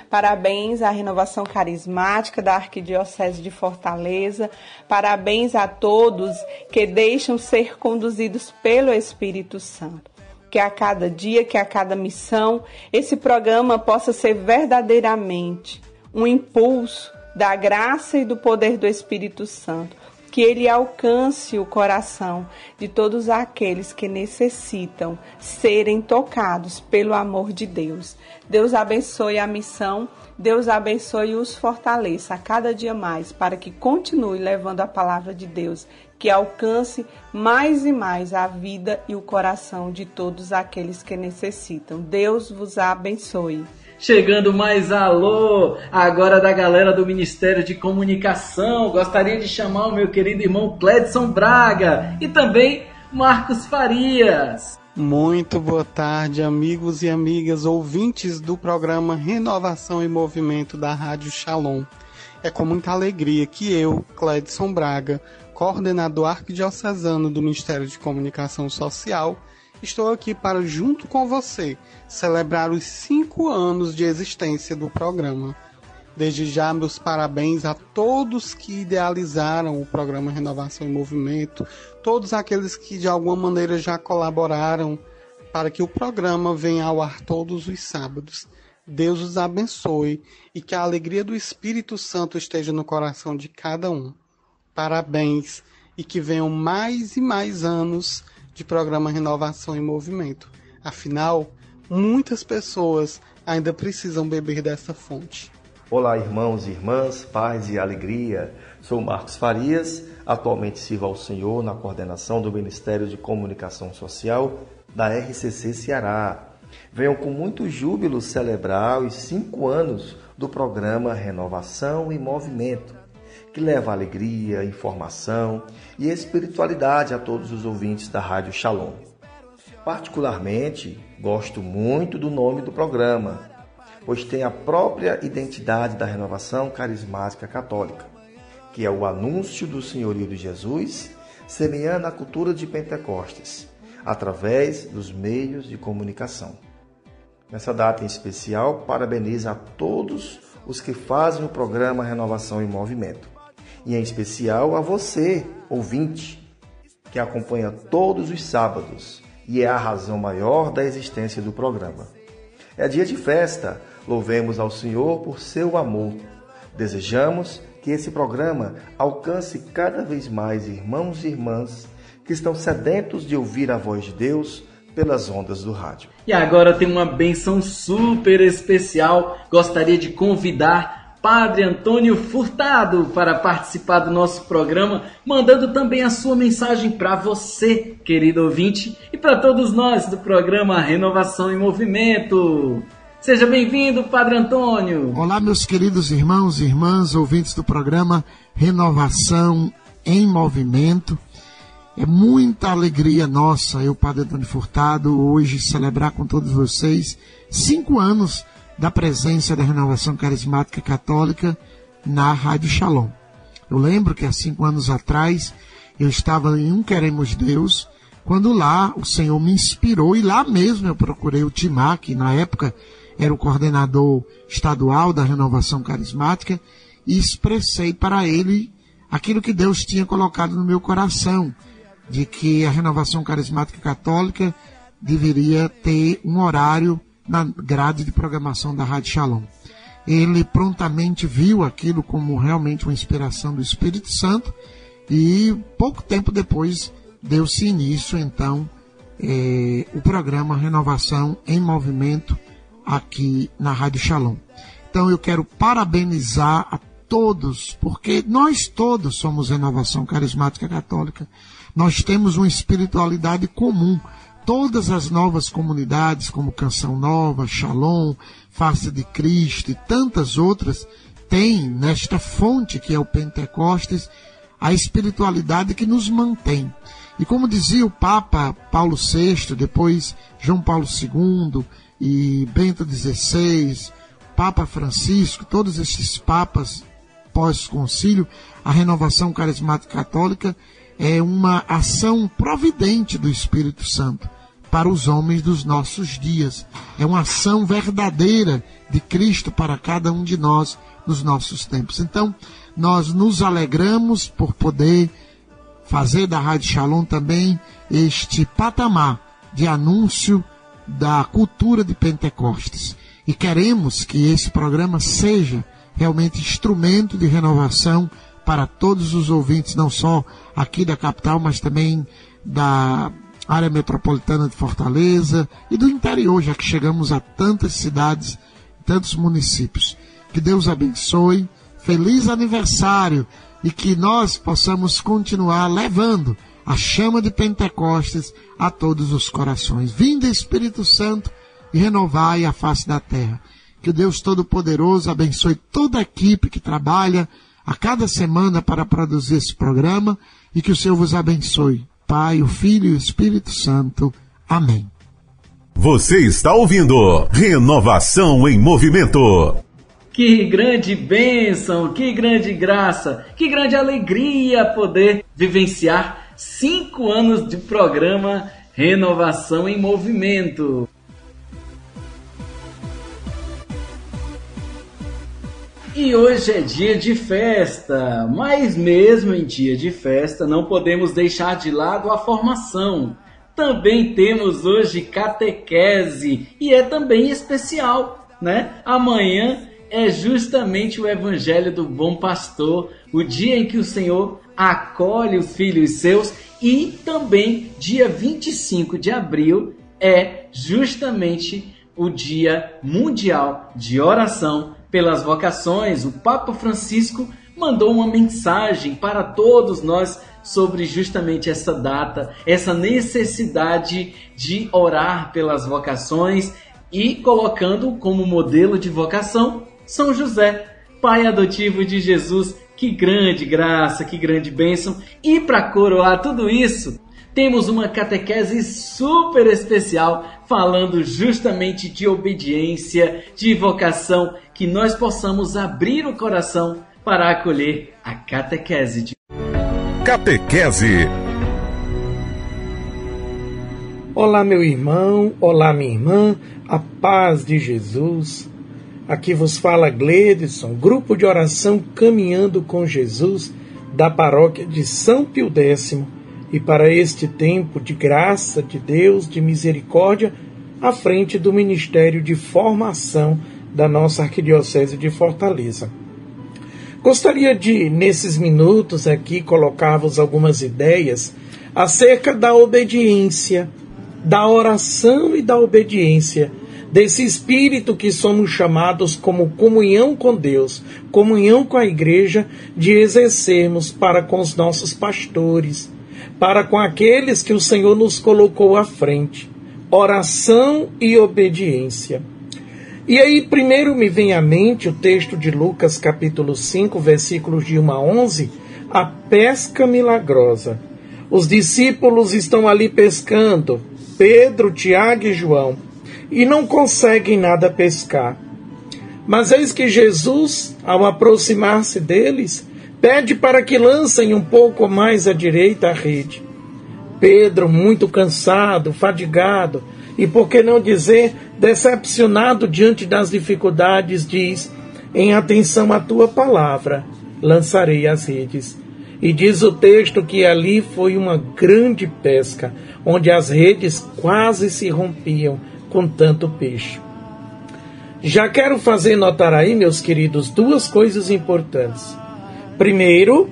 Parabéns à renovação carismática da Arquidiocese de Fortaleza. Parabéns a todos que deixam ser conduzidos pelo Espírito Santo. Que a cada dia, que a cada missão, esse programa possa ser verdadeiramente um impulso da graça e do poder do Espírito Santo que ele alcance o coração de todos aqueles que necessitam serem tocados pelo amor de Deus. Deus abençoe a missão, Deus abençoe e os fortaleça a cada dia mais para que continue levando a palavra de Deus, que alcance mais e mais a vida e o coração de todos aqueles que necessitam. Deus vos abençoe. Chegando mais alô, agora da galera do Ministério de Comunicação. Gostaria de chamar o meu querido irmão Cledson Braga e também Marcos Farias. Muito boa tarde, amigos e amigas ouvintes do programa Renovação e Movimento da Rádio Shalom. É com muita alegria que eu, Cledson Braga, coordenador arquidiocesano do Ministério de Comunicação Social, estou aqui para, junto com você, celebrar os cinco anos de existência do programa. Desde já, meus parabéns a todos que idealizaram o programa Renovação em Movimento, todos aqueles que de alguma maneira já colaboraram para que o programa venha ao ar todos os sábados. Deus os abençoe e que a alegria do Espírito Santo esteja no coração de cada um. Parabéns e que venham mais e mais anos de programa Renovação em Movimento. Afinal, muitas pessoas ainda precisam beber dessa fonte. Olá, irmãos e irmãs, paz e alegria. Sou Marcos Farias, atualmente sirvo ao Senhor na coordenação do Ministério de Comunicação Social da RCC Ceará. Venham com muito júbilo celebrar os cinco anos do programa Renovação e Movimento, que leva alegria, informação e espiritualidade a todos os ouvintes da Rádio Shalom. Particularmente, gosto muito do nome do programa, pois tem a própria identidade da renovação carismática católica, que é o anúncio do senhorio de Jesus, semeando a cultura de Pentecostes, através dos meios de comunicação. Nessa data em especial, parabenizo a todos os que fazem o programa Renovação em Movimento, e em especial a você, ouvinte, que acompanha todos os sábados e é a razão maior da existência do programa. É dia de festa, louvemos ao Senhor por seu amor. Desejamos que esse programa alcance cada vez mais irmãos e irmãs que estão sedentos de ouvir a voz de Deus pelas ondas do rádio. E agora tem uma benção super especial. Gostaria de convidar Padre Antônio Furtado para participar do nosso programa, mandando também a sua mensagem para você, querido ouvinte, e para todos nós do programa Renovação em Movimento. Seja bem-vindo, Padre Antônio. Olá, meus queridos irmãos e irmãs, ouvintes do programa Renovação em Movimento. É muita alegria nossa, eu, Padre Antônio Furtado, hoje celebrar com todos vocês cinco anos da presença da Renovação Carismática Católica na Rádio Shalom. Eu lembro que há cinco anos atrás eu estava em Um Queremos Deus, quando lá o Senhor me inspirou e lá mesmo eu procurei o Timar, que na época era o coordenador estadual da Renovação Carismática, e expressei para ele aquilo que Deus tinha colocado no meu coração, de que a Renovação Carismática Católica deveria ter um horário na grade de programação da Rádio Shalom. Ele prontamente viu aquilo como realmente uma inspiração do Espírito Santo e pouco tempo depois deu-se início então eh, o programa Renovação em Movimento aqui na Rádio Shalom. Então eu quero parabenizar a todos, porque nós todos somos Renovação Carismática Católica. Nós temos uma espiritualidade comum todas as novas comunidades, como Canção Nova, Shalom, Face de Cristo e tantas outras, têm nesta fonte que é o Pentecostes a espiritualidade que nos mantém. E como dizia o Papa Paulo VI, depois João Paulo II e Bento XVI, Papa Francisco, todos esses papas pós-concílio, a renovação carismática católica é uma ação providente do Espírito Santo para os homens dos nossos dias. É uma ação verdadeira de Cristo para cada um de nós nos nossos tempos. Então, nós nos alegramos por poder fazer da Rádio Shalom também este patamar de anúncio da cultura de Pentecostes. E queremos que esse programa seja realmente instrumento de renovação para todos os ouvintes, não só aqui da capital, mas também da área metropolitana de Fortaleza e do interior, já que chegamos a tantas cidades, tantos municípios. Que Deus abençoe, feliz aniversário e que nós possamos continuar levando a chama de Pentecostes a todos os corações. Vinda Espírito Santo e renovai a face da terra. Que o Deus Todo-Poderoso abençoe toda a equipe que trabalha a cada semana para produzir esse programa e que o Senhor vos abençoe. Pai, o Filho e o Espírito Santo. Amém. Você está ouvindo Renovação em Movimento. Que grande bênção, que grande graça, que grande alegria poder vivenciar cinco anos de programa Renovação em Movimento. E hoje é dia de festa, mas mesmo em dia de festa não podemos deixar de lado a formação. Também temos hoje catequese e é também especial, né? Amanhã é justamente o Evangelho do Bom Pastor, o dia em que o Senhor acolhe os filhos seus, e também dia 25 de abril é justamente o Dia Mundial de Oração pelas Vocações. O Papa Francisco mandou uma mensagem para todos nós sobre justamente essa data, essa necessidade de orar pelas vocações e colocando como modelo de vocação São José, pai adotivo de Jesus. Que grande graça, que grande bênção! E para coroar tudo isso, temos uma catequese super especial falando justamente de obediência, de vocação, que nós possamos abrir o coração para acolher a catequese de Catequese. Olá, meu irmão, olá, minha irmã, a paz de Jesus. Aqui vos fala Gledson, grupo de oração Caminhando com Jesus, da paróquia de São Pio X. E para este tempo de graça de Deus, de misericórdia, à frente do Ministério de Formação da nossa Arquidiocese de Fortaleza. Gostaria de, nesses minutos aqui, colocar-vos algumas ideias acerca da obediência, da oração e da obediência, desse espírito que somos chamados como comunhão com Deus, comunhão com a igreja, de exercermos para com os nossos pastores, para com aqueles que o Senhor nos colocou à frente. Oração e obediência. E aí, primeiro me vem à mente o texto de Lucas, capítulo 5, versículos de 1 a 11, a pesca milagrosa. Os discípulos estão ali pescando, Pedro, Tiago e João, e não conseguem nada pescar. Mas eis que Jesus, ao aproximar-se deles, pede para que lancem um pouco mais à direita a rede. Pedro, muito cansado, fadigado, e por que não dizer decepcionado diante das dificuldades, diz: Em atenção à tua palavra, lançarei as redes. E diz o texto que ali foi uma grande pesca, onde as redes quase se rompiam com tanto peixe. Já quero fazer notar aí, meus queridos, duas coisas importantes. Primeiro,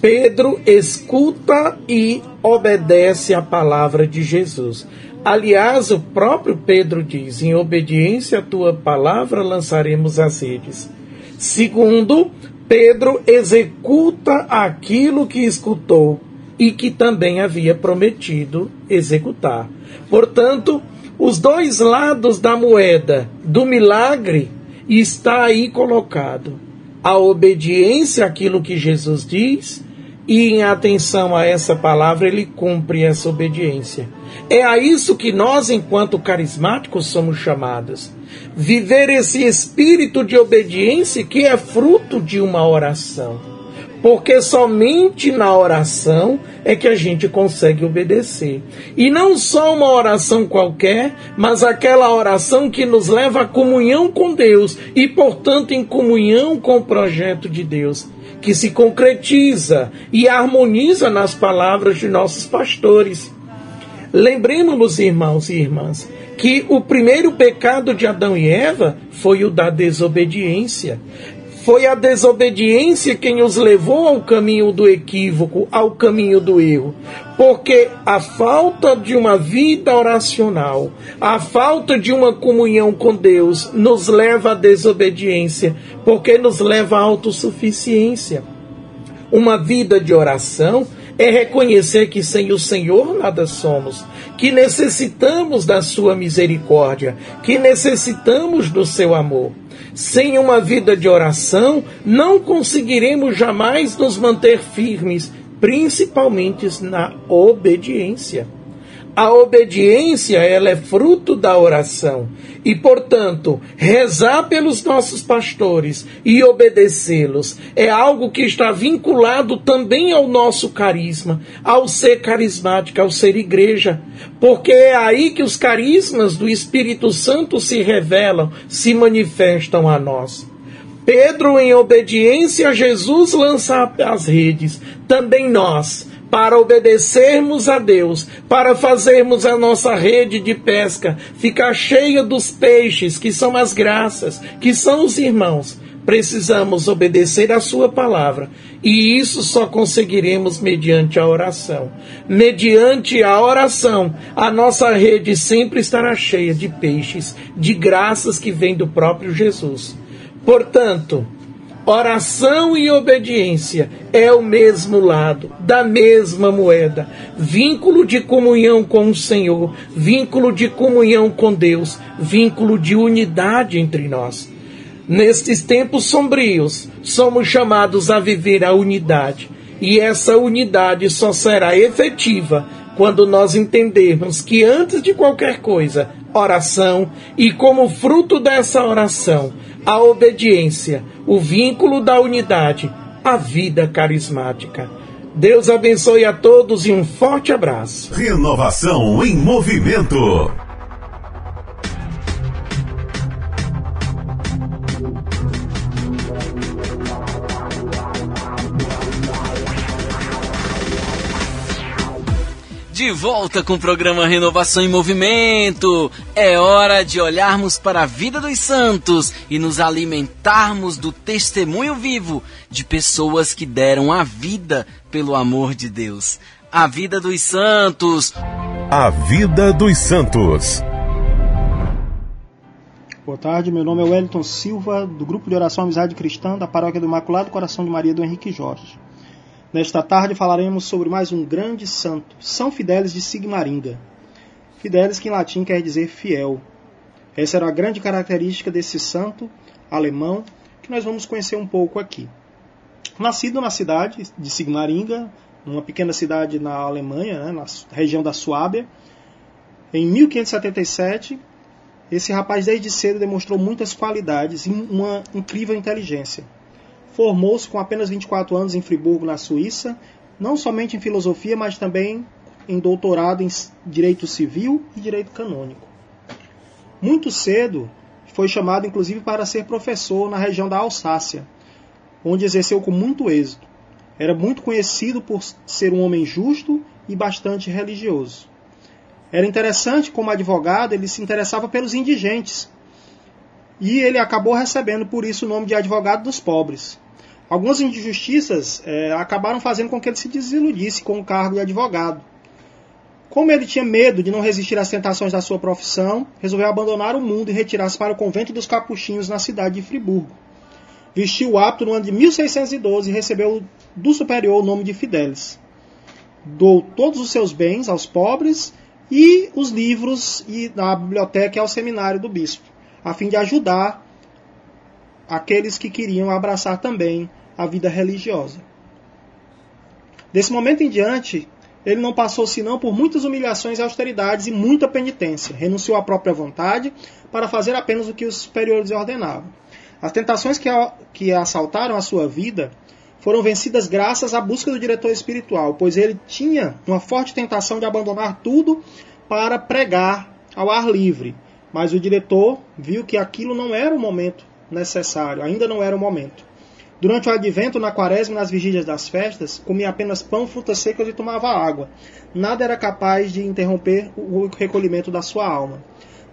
Pedro escuta e obedece à palavra de Jesus. Aliás, o próprio Pedro diz: em obediência à tua palavra lançaremos as redes. Segundo, Pedro executa aquilo que escutou e que também havia prometido executar. Portanto, os dois lados da moeda do milagre está aí colocado. A obediência àquilo que Jesus diz e em atenção a essa palavra ele cumpre essa obediência. É a isso que nós, enquanto carismáticos, somos chamados. Viver esse espírito de obediência que é fruto de uma oração. Porque somente na oração é que a gente consegue obedecer. E não só uma oração qualquer, mas aquela oração que nos leva à comunhão com Deus e, portanto, em comunhão com o projeto de Deus, que se concretiza e harmoniza nas palavras de nossos pastores. Lembremos-nos, irmãos e irmãs, que o primeiro pecado de Adão e Eva foi o da desobediência. Foi a desobediência quem os levou ao caminho do equívoco, ao caminho do erro. Porque a falta de uma vida oracional, a falta de uma comunhão com Deus, nos leva à desobediência, porque nos leva à autossuficiência. Uma vida de oração é reconhecer que sem o Senhor nada somos, que necessitamos da Sua misericórdia, que necessitamos do Seu amor. Sem uma vida de oração, não conseguiremos jamais nos manter firmes, principalmente na obediência. A obediência, ela é fruto da oração. E, portanto, rezar pelos nossos pastores e obedecê-los é algo que está vinculado também ao nosso carisma, ao ser carismático, ao ser igreja. Porque é aí que os carismas do Espírito Santo se revelam, se manifestam a nós. Pedro, em obediência a Jesus, lança as redes. Também nós para obedecermos a Deus, para fazermos a nossa rede de pesca ficar cheia dos peixes, que são as graças, que são os irmãos. Precisamos obedecer a Sua palavra. E isso só conseguiremos mediante a oração. Mediante a oração, a nossa rede sempre estará cheia de peixes, de graças que vêm do próprio Jesus. Portanto, Oração e obediência é o mesmo lado, da mesma moeda. Vínculo de comunhão com o Senhor, vínculo de comunhão com Deus, vínculo de unidade entre nós. Nestes tempos sombrios, somos chamados a viver a unidade. E essa unidade só será efetiva quando nós entendermos que antes de qualquer coisa, oração, e como fruto dessa oração, a obediência, o vínculo da unidade, a vida carismática. Deus abençoe a todos e um forte abraço. Renovação em movimento. De volta com o programa Renovação em Movimento. É hora de olharmos para a vida dos santos e nos alimentarmos do testemunho vivo de pessoas que deram a vida pelo amor de Deus. A vida dos santos. A vida dos santos. Boa tarde, meu nome é Wellington Silva, do Grupo de Oração Amizade Cristã da Paróquia do Imaculado Coração de Maria do Henrique Jorge. Nesta tarde falaremos sobre mais um grande santo, São Fidélis de Sigmaringa. Fidélis que em latim quer dizer fiel. Essa era a grande característica desse santo alemão que nós vamos conhecer um pouco aqui. Nascido na cidade de Sigmaringa, numa pequena cidade na Alemanha, né, na região da Suábia, em 1577, esse rapaz desde cedo demonstrou muitas qualidades e uma incrível inteligência. Formou-se com apenas 24 anos em Friburgo, na Suíça, não somente em filosofia, mas também em doutorado em direito civil e direito canônico. Muito cedo foi chamado inclusive para ser professor na região da Alsácia, onde exerceu com muito êxito. Era muito conhecido por ser um homem justo e bastante religioso. Era interessante como advogado, ele se interessava pelos indigentes. E ele acabou recebendo por isso o nome de advogado dos pobres. Algumas injustiças é, acabaram fazendo com que ele se desiludisse com o cargo de advogado. Como ele tinha medo de não resistir às tentações da sua profissão, resolveu abandonar o mundo e retirar-se para o convento dos capuchinhos na cidade de Friburgo. Vestiu o hábito no ano de 1612 e recebeu do superior o nome de Fidelis. Doou todos os seus bens aos pobres e os livros e na biblioteca ao seminário do bispo, a fim de ajudar aqueles que queriam abraçar também a vida religiosa. Desse momento em diante, ele não passou senão por muitas humilhações e austeridades e muita penitência. Renunciou à própria vontade para fazer apenas o que os superiores ordenavam. As tentações que, que assaltaram a sua vida foram vencidas graças à busca do diretor espiritual, pois ele tinha uma forte tentação de abandonar tudo para pregar ao ar livre. Mas o diretor viu que aquilo não era o momento necessário, ainda não era o momento. Durante o advento, na quaresma e nas vigílias das festas, comia apenas pão, frutas secas e tomava água. Nada era capaz de interromper o recolhimento da sua alma.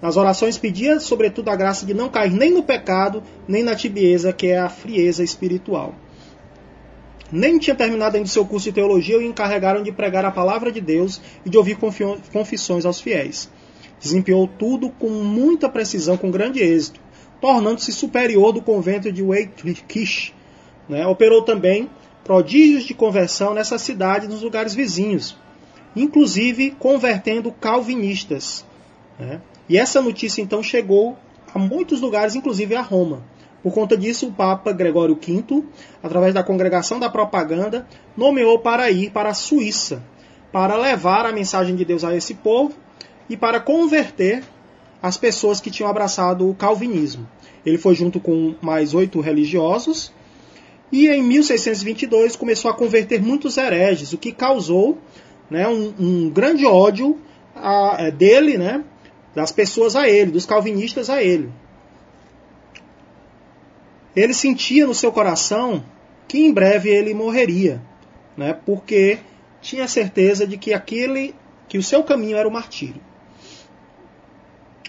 Nas orações pedia, sobretudo, a graça de não cair nem no pecado, nem na tibieza, que é a frieza espiritual. Nem tinha terminado ainda seu curso de teologia e o encarregaram de pregar a palavra de Deus e de ouvir confissões aos fiéis. Desempenhou tudo com muita precisão, com grande êxito, tornando-se superior do convento de Wakefish. Né? Operou também prodígios de conversão nessa cidade e nos lugares vizinhos, inclusive convertendo calvinistas. né? E essa notícia então chegou a muitos lugares, inclusive a Roma. Por conta disso, o Papa Gregório V, através da Congregação da Propaganda, nomeou para ir para a Suíça, para levar a mensagem de Deus a esse povo e para converter as pessoas que tinham abraçado o calvinismo. Ele foi junto com mais oito religiosos e em 1622 começou a converter muitos hereges, o que causou né, um, um grande ódio a- eh, dele, né, das pessoas a ele, dos calvinistas a ele. Ele sentia no seu coração que em breve ele morreria, né, porque tinha certeza de que aquele, que o seu caminho era o martírio.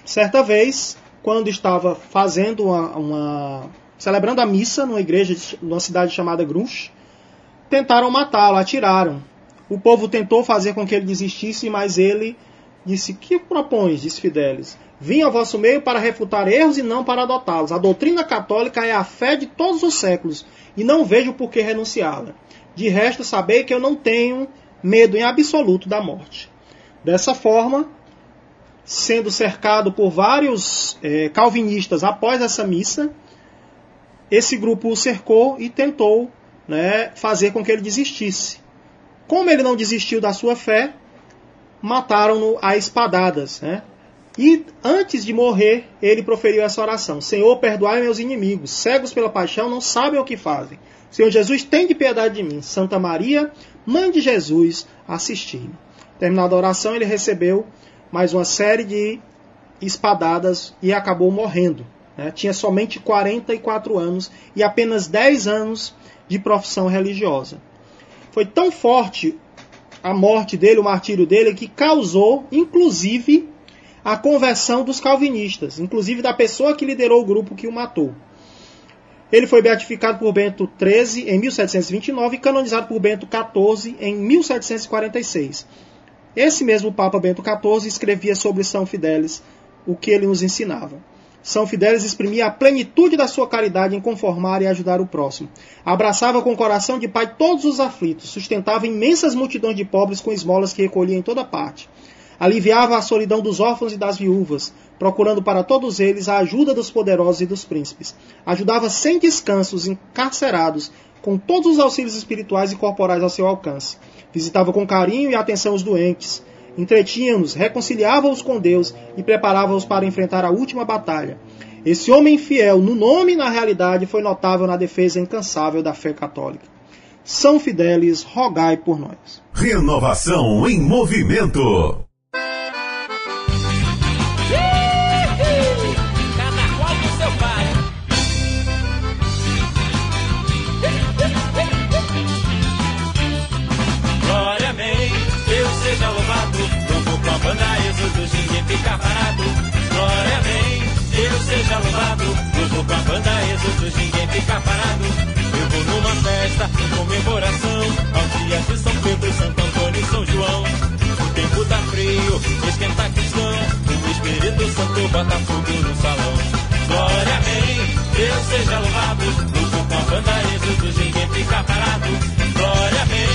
Certa vez, quando estava fazendo uma, uma- celebrando a missa numa igreja, de- numa cidade chamada Grunch, tentaram matá-lo, atiraram. O povo tentou fazer com que ele desistisse, mas ele disse: Que propões? disse Fidelis. Vim ao vosso meio para refutar erros e não para adotá-los. A doutrina católica é a fé de todos os séculos e não vejo por que renunciá-la. De resto, sabei que eu não tenho medo em absoluto da morte. Dessa forma, sendo cercado por vários eh, calvinistas após essa missa, esse grupo o cercou e tentou né, fazer com que ele desistisse. Como ele não desistiu da sua fé, mataram-no a espadadas. Né? E antes de morrer, ele proferiu essa oração: Senhor, perdoai meus inimigos, cegos pela paixão, não sabem o que fazem. Senhor Jesus, tem de piedade de mim. Santa Maria, Mãe de Jesus, assisti-me. Terminada a oração, ele recebeu mais uma série de espadadas e acabou morrendo. né? Tinha somente 44 anos e apenas 10 anos de profissão religiosa. Foi tão forte a morte dele, o martírio dele, que causou, inclusive, a conversão dos calvinistas, inclusive da pessoa que liderou o grupo que o matou. Ele foi beatificado por Bento XIII em 1729 e canonizado por Bento XIV em 1746. Esse mesmo Papa Bento XIV escrevia sobre São Fidélis o que ele nos ensinava. São Fidélis exprimia a plenitude da sua caridade em conformar e ajudar o próximo. Abraçava com o coração de pai todos os aflitos, sustentava imensas multidões de pobres com esmolas que recolhia em toda parte. Aliviava a solidão dos órfãos e das viúvas, procurando para todos eles a ajuda dos poderosos e dos príncipes. Ajudava sem descanso os encarcerados, com todos os auxílios espirituais e corporais ao seu alcance. Visitava com carinho e atenção os doentes. Entretinha-nos, reconciliava-os com Deus e preparava-os para enfrentar a última batalha. Esse homem fiel, no nome e na realidade, foi notável na defesa incansável da fé católica. São Fidélis, rogai por nós. Renovação em movimento. Deus seja louvado. Louvo com a banda Êxodos, ninguém fica parado. Eu vou numa festa em comemoração aos dias de São Pedro, Santo Antônio e São João. O tempo tá frio, esquenta cristão. O Espírito Santo bota fogo no salão. Glória, amém. Deus seja louvado. Louvo com a banda Êxodos, ninguém fica parado. Glória, amém.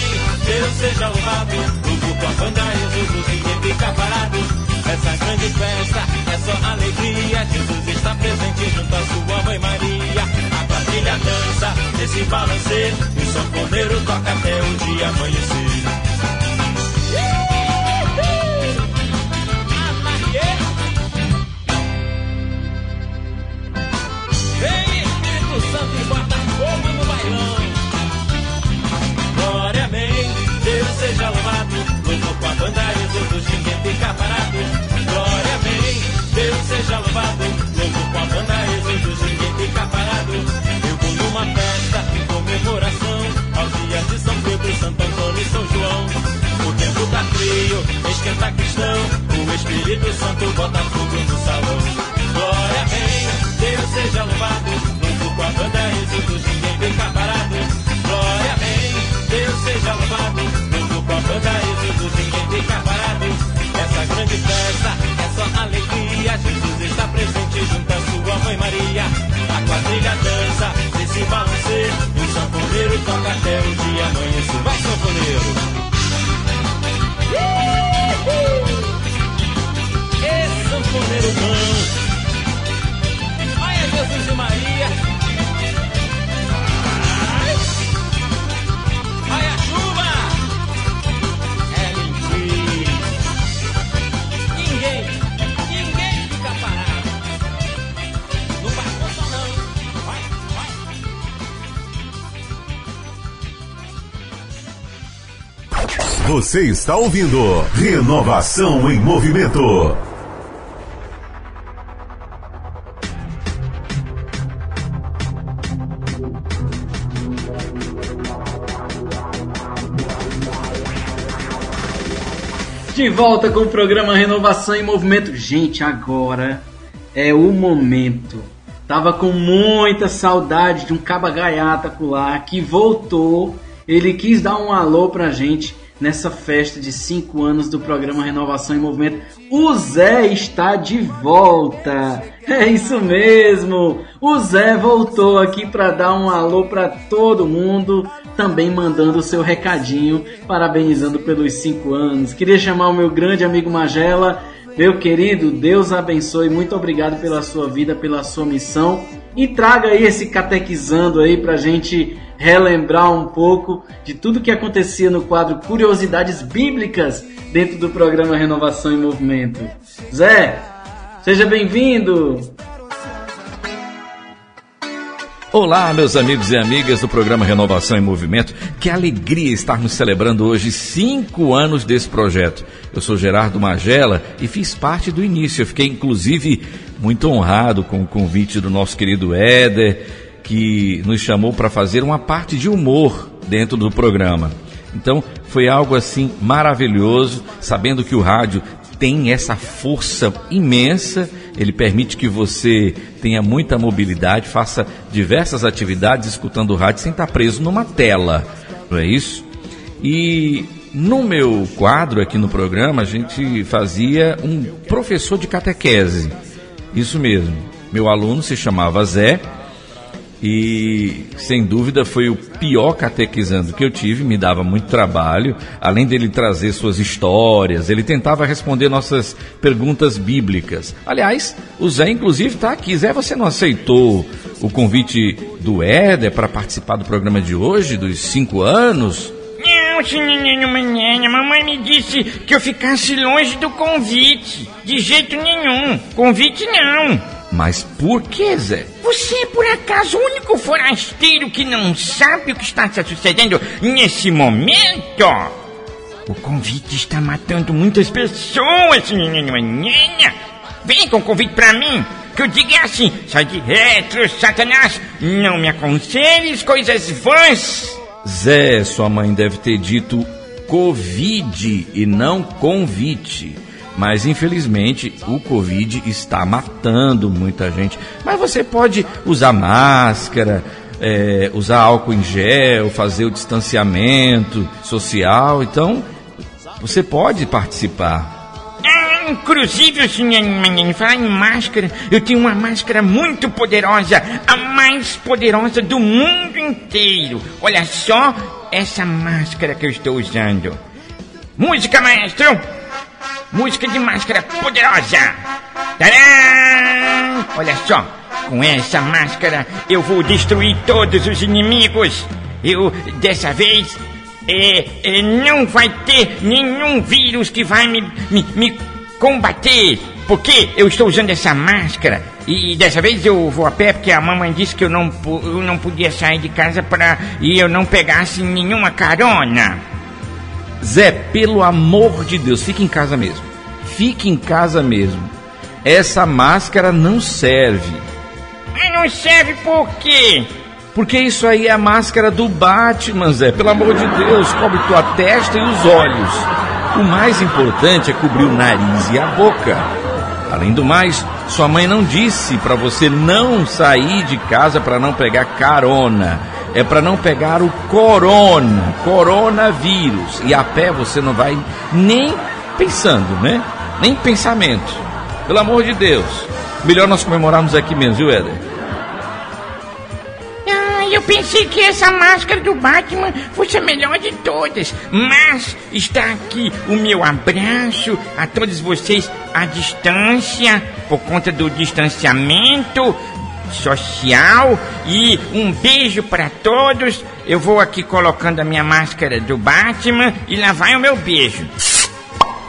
Deus seja louvado. Louvo com a banda Êxodos, ninguém fica parado. Essa grande festa é só alegria. Jesus está presente junto à sua mãe Maria. A quadrilha dança nesse balanceiro. E o sanfoneiro toca até o dia amanhecer. Santo e bota fogo no bailão. Glória, amém. Deus seja louvado. Louvo com a banda Êxodos, ninguém fica parado. Glória, amém. Deus seja louvado. Louvo com a banda Êxodos, ninguém fica parado. Eu vou numa festa em comemoração aos dias de São Pedro, Santo Antônio e São João. O tempo tá frio, esquenta cristão. O Espírito Santo bota fogo no salão. mãe Maria. A quadrilha dança, esse balancer. E o sanfoneiro toca até o dia amanhecer. Vai, sanfoneiro! Esse sanfoneiro bom. Ai, é Jesus e Maria. Você está ouvindo Renovação em Movimento. De volta com o programa Renovação em Movimento. Gente, agora é o momento. Tava com muita saudade de um caba gaiata lá que voltou. Ele quis dar um alô pra gente nessa festa de 5 anos do programa Renovação em Movimento. O Zé está de volta. É isso mesmo. O Zé voltou aqui para dar um alô para todo mundo, também mandando o seu recadinho, parabenizando pelos 5 anos. Queria chamar o meu grande amigo Magela. Meu querido, Deus abençoe. Muito obrigado pela sua vida, pela sua missão. E traga aí esse catequizando aí pra gente relembrar um pouco de tudo que acontecia no quadro Curiosidades Bíblicas dentro do programa Renovação em Movimento. Zé, seja bem-vindo! Olá, meus amigos e amigas do programa Renovação em Movimento. Que alegria estarmos celebrando hoje cinco anos desse projeto. Eu sou Gerardo Magela e fiz parte do início. Eu fiquei, inclusive, muito honrado com o convite do nosso querido Éder, que nos chamou para fazer uma parte de humor dentro do programa. Então, foi algo assim maravilhoso, sabendo que o rádio tem essa força imensa, ele permite que você tenha muita mobilidade, faça diversas atividades escutando rádio sem estar preso numa tela, não é isso? E no meu quadro aqui no programa, a gente fazia um professor de catequese, isso mesmo. Meu aluno se chamava Zé e sem dúvida foi o pior catequizando que eu tive, me dava muito trabalho. Além dele trazer suas histórias, ele tentava responder nossas perguntas bíblicas. Aliás, o Zé, inclusive, está aqui. Zé, você não aceitou o convite do Éder para participar do programa de hoje, dos cinco anos? Não, manhã, mamãe me disse que eu ficasse longe do convite. De jeito nenhum. Convite não. Mas por que, Zé? Você é por acaso o único forasteiro que não sabe o que está se sucedendo nesse momento? O convite está matando muitas pessoas, manhã. Vem com o convite pra mim. Que eu diga assim, sai de retro, Satanás. Não me aconselhes coisas vãs. Zé, sua mãe deve ter dito Covid e não convite. Mas infelizmente o Covid está matando muita gente. Mas você pode usar máscara, é, usar álcool em gel, fazer o distanciamento social. Então você pode participar. Ah, inclusive, senhor, falar em máscara, eu tenho uma máscara muito poderosa, a mais poderosa do mundo inteiro. Olha só essa máscara que eu estou usando. Música, maestro! Música de máscara poderosa! Tadã! Olha só, com essa máscara eu vou destruir todos os inimigos. Eu, dessa vez, é, é, não vai ter nenhum vírus que vai me, me, me combater. Porque eu estou usando essa máscara. E dessa vez eu vou a pé porque a mamãe disse que eu não, eu não podia sair de casa para e eu não pegasse nenhuma carona. Zé, pelo amor de Deus, fique em casa mesmo. Fique em casa mesmo. Essa máscara não serve. Mas não serve por quê? Porque isso aí é a máscara do Batman, Zé. Pelo amor de Deus, cobre tua testa e os olhos. O mais importante é cobrir o nariz e a boca. Além do mais, sua mãe não disse para você não sair de casa para não pegar carona. É para não pegar o corona, coronavírus. E a pé você não vai nem pensando, né? Nem pensamento. Pelo amor de Deus. Melhor nós comemorarmos aqui mesmo, viu, Éder? Ah, eu pensei que essa máscara do Batman fosse a melhor de todas. Mas está aqui o meu abraço a todos vocês à distância, por conta do distanciamento social. E um beijo para todos. Eu vou aqui colocando a minha máscara do Batman e lá vai o meu beijo.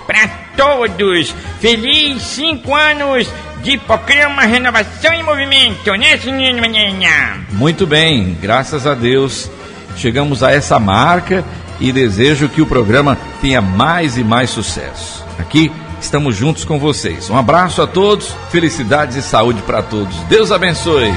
Para todos. Feliz cinco anos de programa Renovação em Movimento, né, senhor menina? Muito bem, graças a Deus chegamos a essa marca e desejo que o programa tenha mais e mais sucesso. Aqui estamos juntos com vocês. Um abraço a todos, felicidades e saúde para todos. Deus abençoe.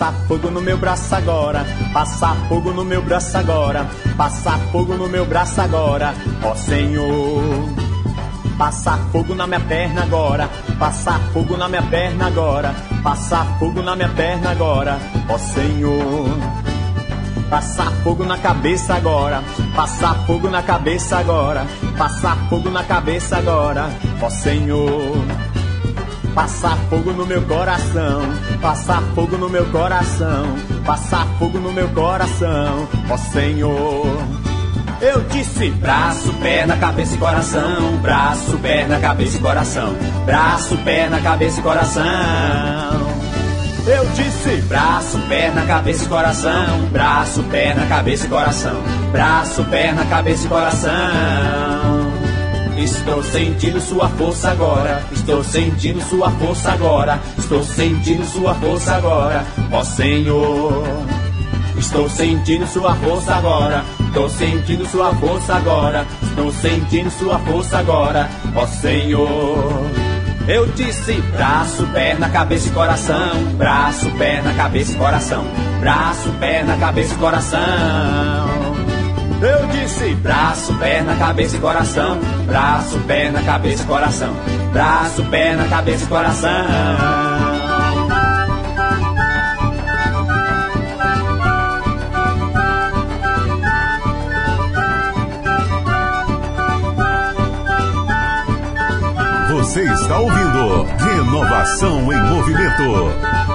Passa fogo no meu braço agora, passa fogo no meu braço agora, passa fogo no meu braço agora, ó Senhor. Passa fogo na minha perna agora, passa fogo na minha perna agora, passa fogo na minha perna agora, ó Senhor. Passa fogo na cabeça agora, passa fogo na cabeça agora, passa fogo na cabeça agora, ó Senhor. Passa fogo no meu coração, passa fogo no meu coração, passa fogo no meu coração, ó Senhor. Eu disse braço, perna, cabeça e coração, braço, perna, cabeça e coração, braço, perna, cabeça e coração. Eu disse braço, perna, cabeça e coração, braço, perna, cabeça e coração, braço, perna, cabeça e coração. Estou sentindo sua força agora, estou sentindo sua força agora, estou sentindo sua força agora, ó Senhor. Estou sentindo sua força agora, estou sentindo sua força agora, estou sentindo sua força agora, ó Senhor. Eu disse braço, perna, cabeça e coração, braço, perna, cabeça e coração, braço, perna, cabeça e coração. Eu disse braço, perna, cabeça e coração, braço, perna, cabeça e coração, braço, perna, cabeça e coração. Você está ouvindo Renovação em Movimento.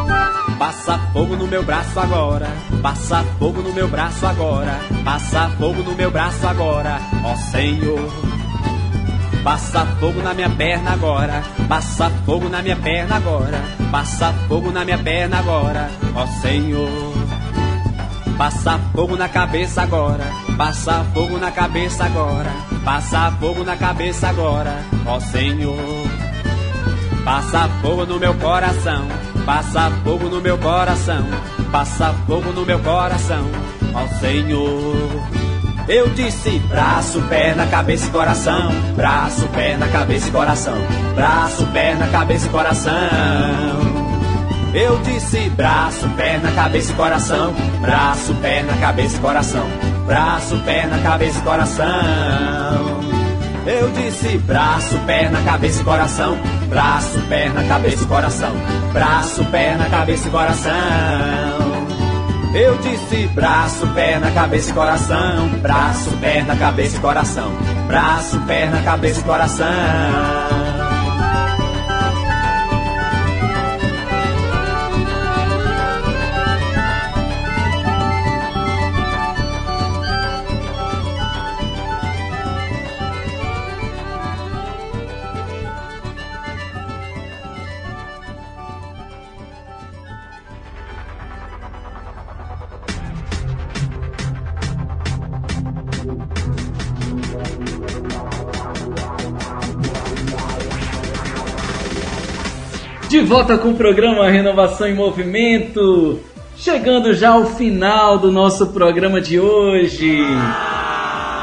Fogo no meu braço agora, passa fogo no meu braço agora, passa fogo no meu braço agora, ó Senhor. Passa fogo na minha perna agora, passa fogo na minha perna agora, passa fogo na minha perna agora, ó Senhor. Passa fogo na cabeça agora, passa fogo na cabeça agora, passa fogo na cabeça agora, ó Senhor. Passa fogo no meu coração, passa fogo no meu coração, passa fogo no meu coração, ó Senhor. Eu disse braço, perna, cabeça e coração, braço, perna, cabeça e coração, braço, perna, cabeça e coração. Eu disse braço, perna, cabeça e coração, braço, perna, cabeça e coração, braço, perna, cabeça e coração. Eu disse braço, perna, cabeça e coração, braço, perna, cabeça e coração, braço, perna, cabeça e coração. Eu disse braço, perna, cabeça e coração, braço, perna, cabeça e coração, braço, perna, cabeça e coração. Volta com o programa Renovação em Movimento, chegando já ao final do nosso programa de hoje.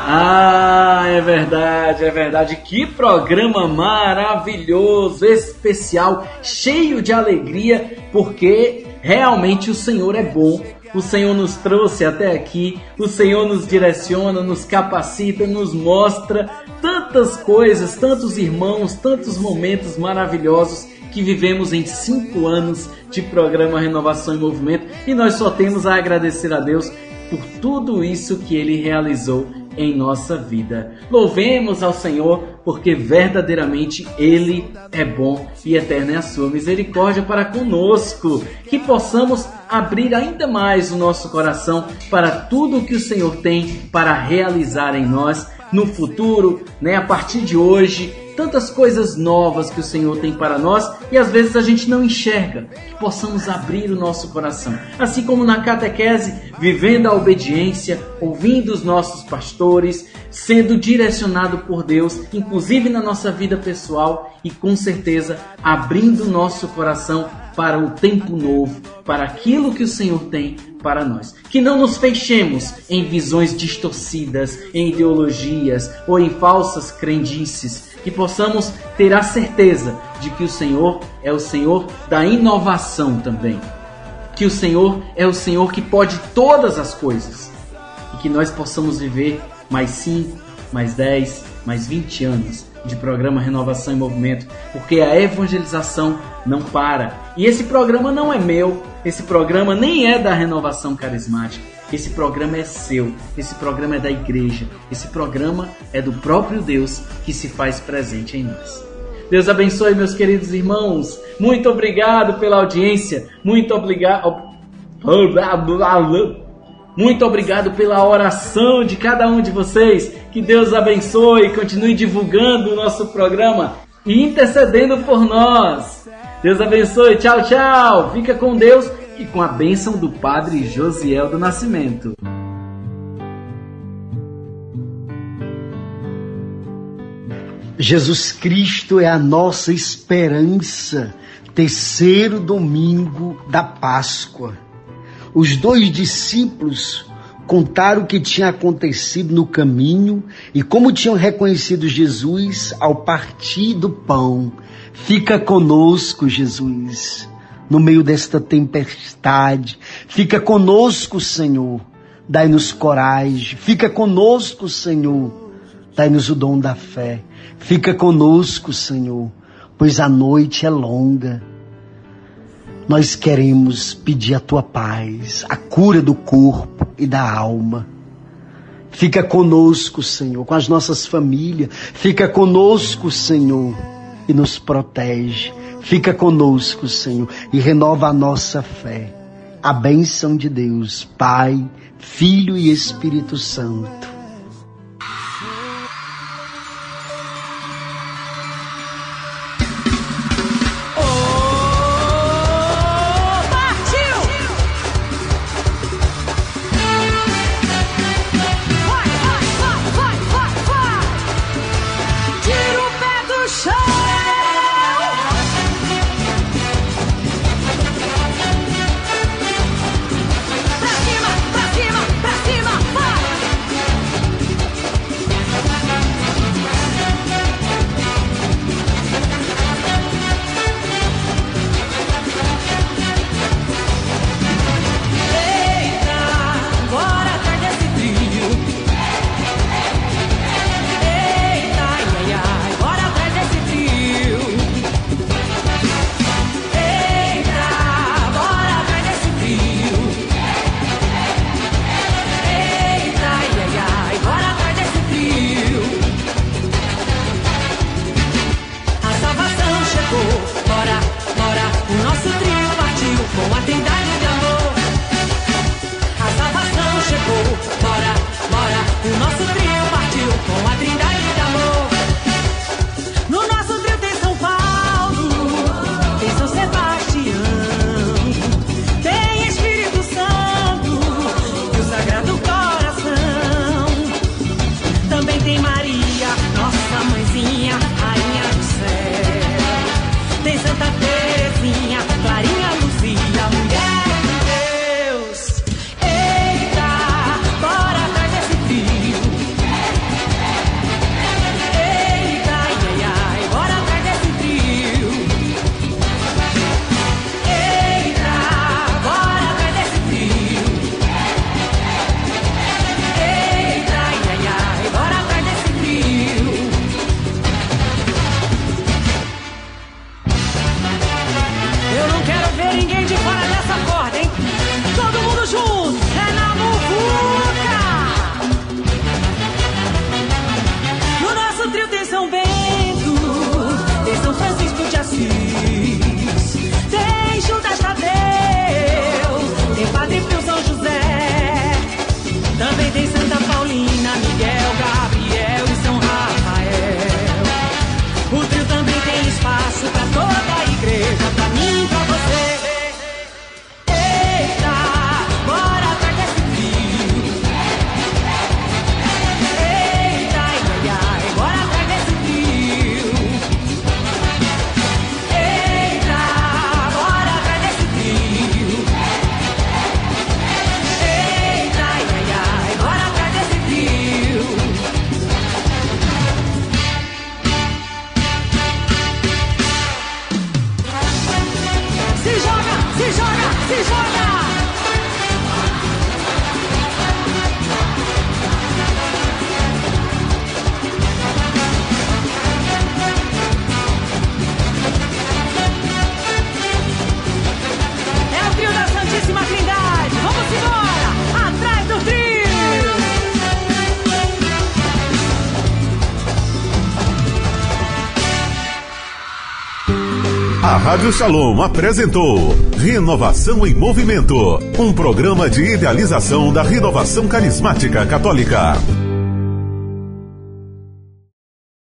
Ah, é verdade, é verdade. Que programa maravilhoso, especial, cheio de alegria, porque realmente o Senhor é bom O Senhor nos trouxe até aqui, o Senhor nos direciona, nos capacita, nos mostra tantas coisas, tantos irmãos, tantos momentos maravilhosos que vivemos em cinco anos de programa Renovação em Movimento e nós só temos a agradecer a Deus por tudo isso que Ele realizou em nossa vida. Louvemos ao Senhor, porque verdadeiramente Ele é bom e eterna é a sua misericórdia para conosco. Que possamos abrir ainda mais o nosso coração para tudo o que o Senhor tem para realizar em nós no futuro, né, a partir de hoje, tantas coisas novas que o Senhor tem para nós e às vezes a gente não enxerga, que possamos abrir o nosso coração. Assim como na catequese, vivendo a obediência, ouvindo os nossos pastores, sendo direcionado por Deus, inclusive na nossa vida pessoal e com certeza abrindo o nosso coração para o tempo novo, para aquilo que o Senhor tem para nós. Que não nos fechemos em visões distorcidas, em ideologias ou em falsas crendices. Que possamos ter a certeza de que o Senhor é o Senhor da inovação também. Que o Senhor é o Senhor que pode todas as coisas. E que nós possamos viver mais 5, mais 10, mais 20 anos de programa Renovação em Movimento, porque a evangelização não para. E esse programa não é meu, esse programa nem é da Renovação Carismática. Esse programa é seu, esse programa é da igreja, esse programa é do próprio Deus que se faz presente em nós. Deus abençoe, meus queridos irmãos. Muito obrigado pela audiência. Muito obrigado. Muito obrigado pela oração de cada um de vocês. Que Deus abençoe e continue divulgando o nosso programa e intercedendo por nós. Deus abençoe. Tchau, tchau. Fica com Deus e com a bênção do Padre Josiel do Nascimento. Jesus Cristo é a nossa esperança. Terceiro domingo da Páscoa. Os dois discípulos contaram o que tinha acontecido no caminho e como tinham reconhecido Jesus ao partir do pão. Fica conosco, Jesus, no meio desta tempestade. Fica conosco, Senhor. Dai-nos coragem. Fica conosco, Senhor. Dai-nos o dom da fé. Fica conosco, Senhor, pois a noite é longa. Nós queremos pedir a tua paz, a cura do corpo e da alma. Fica conosco, Senhor, com as nossas famílias. Fica conosco, Senhor, e nos protege. Fica conosco, Senhor, e renova a nossa fé. A bênção de Deus, Pai, Filho e Espírito Santo. Rádio Shalom apresentou Renovação em Movimento, um programa de idealização da renovação carismática católica.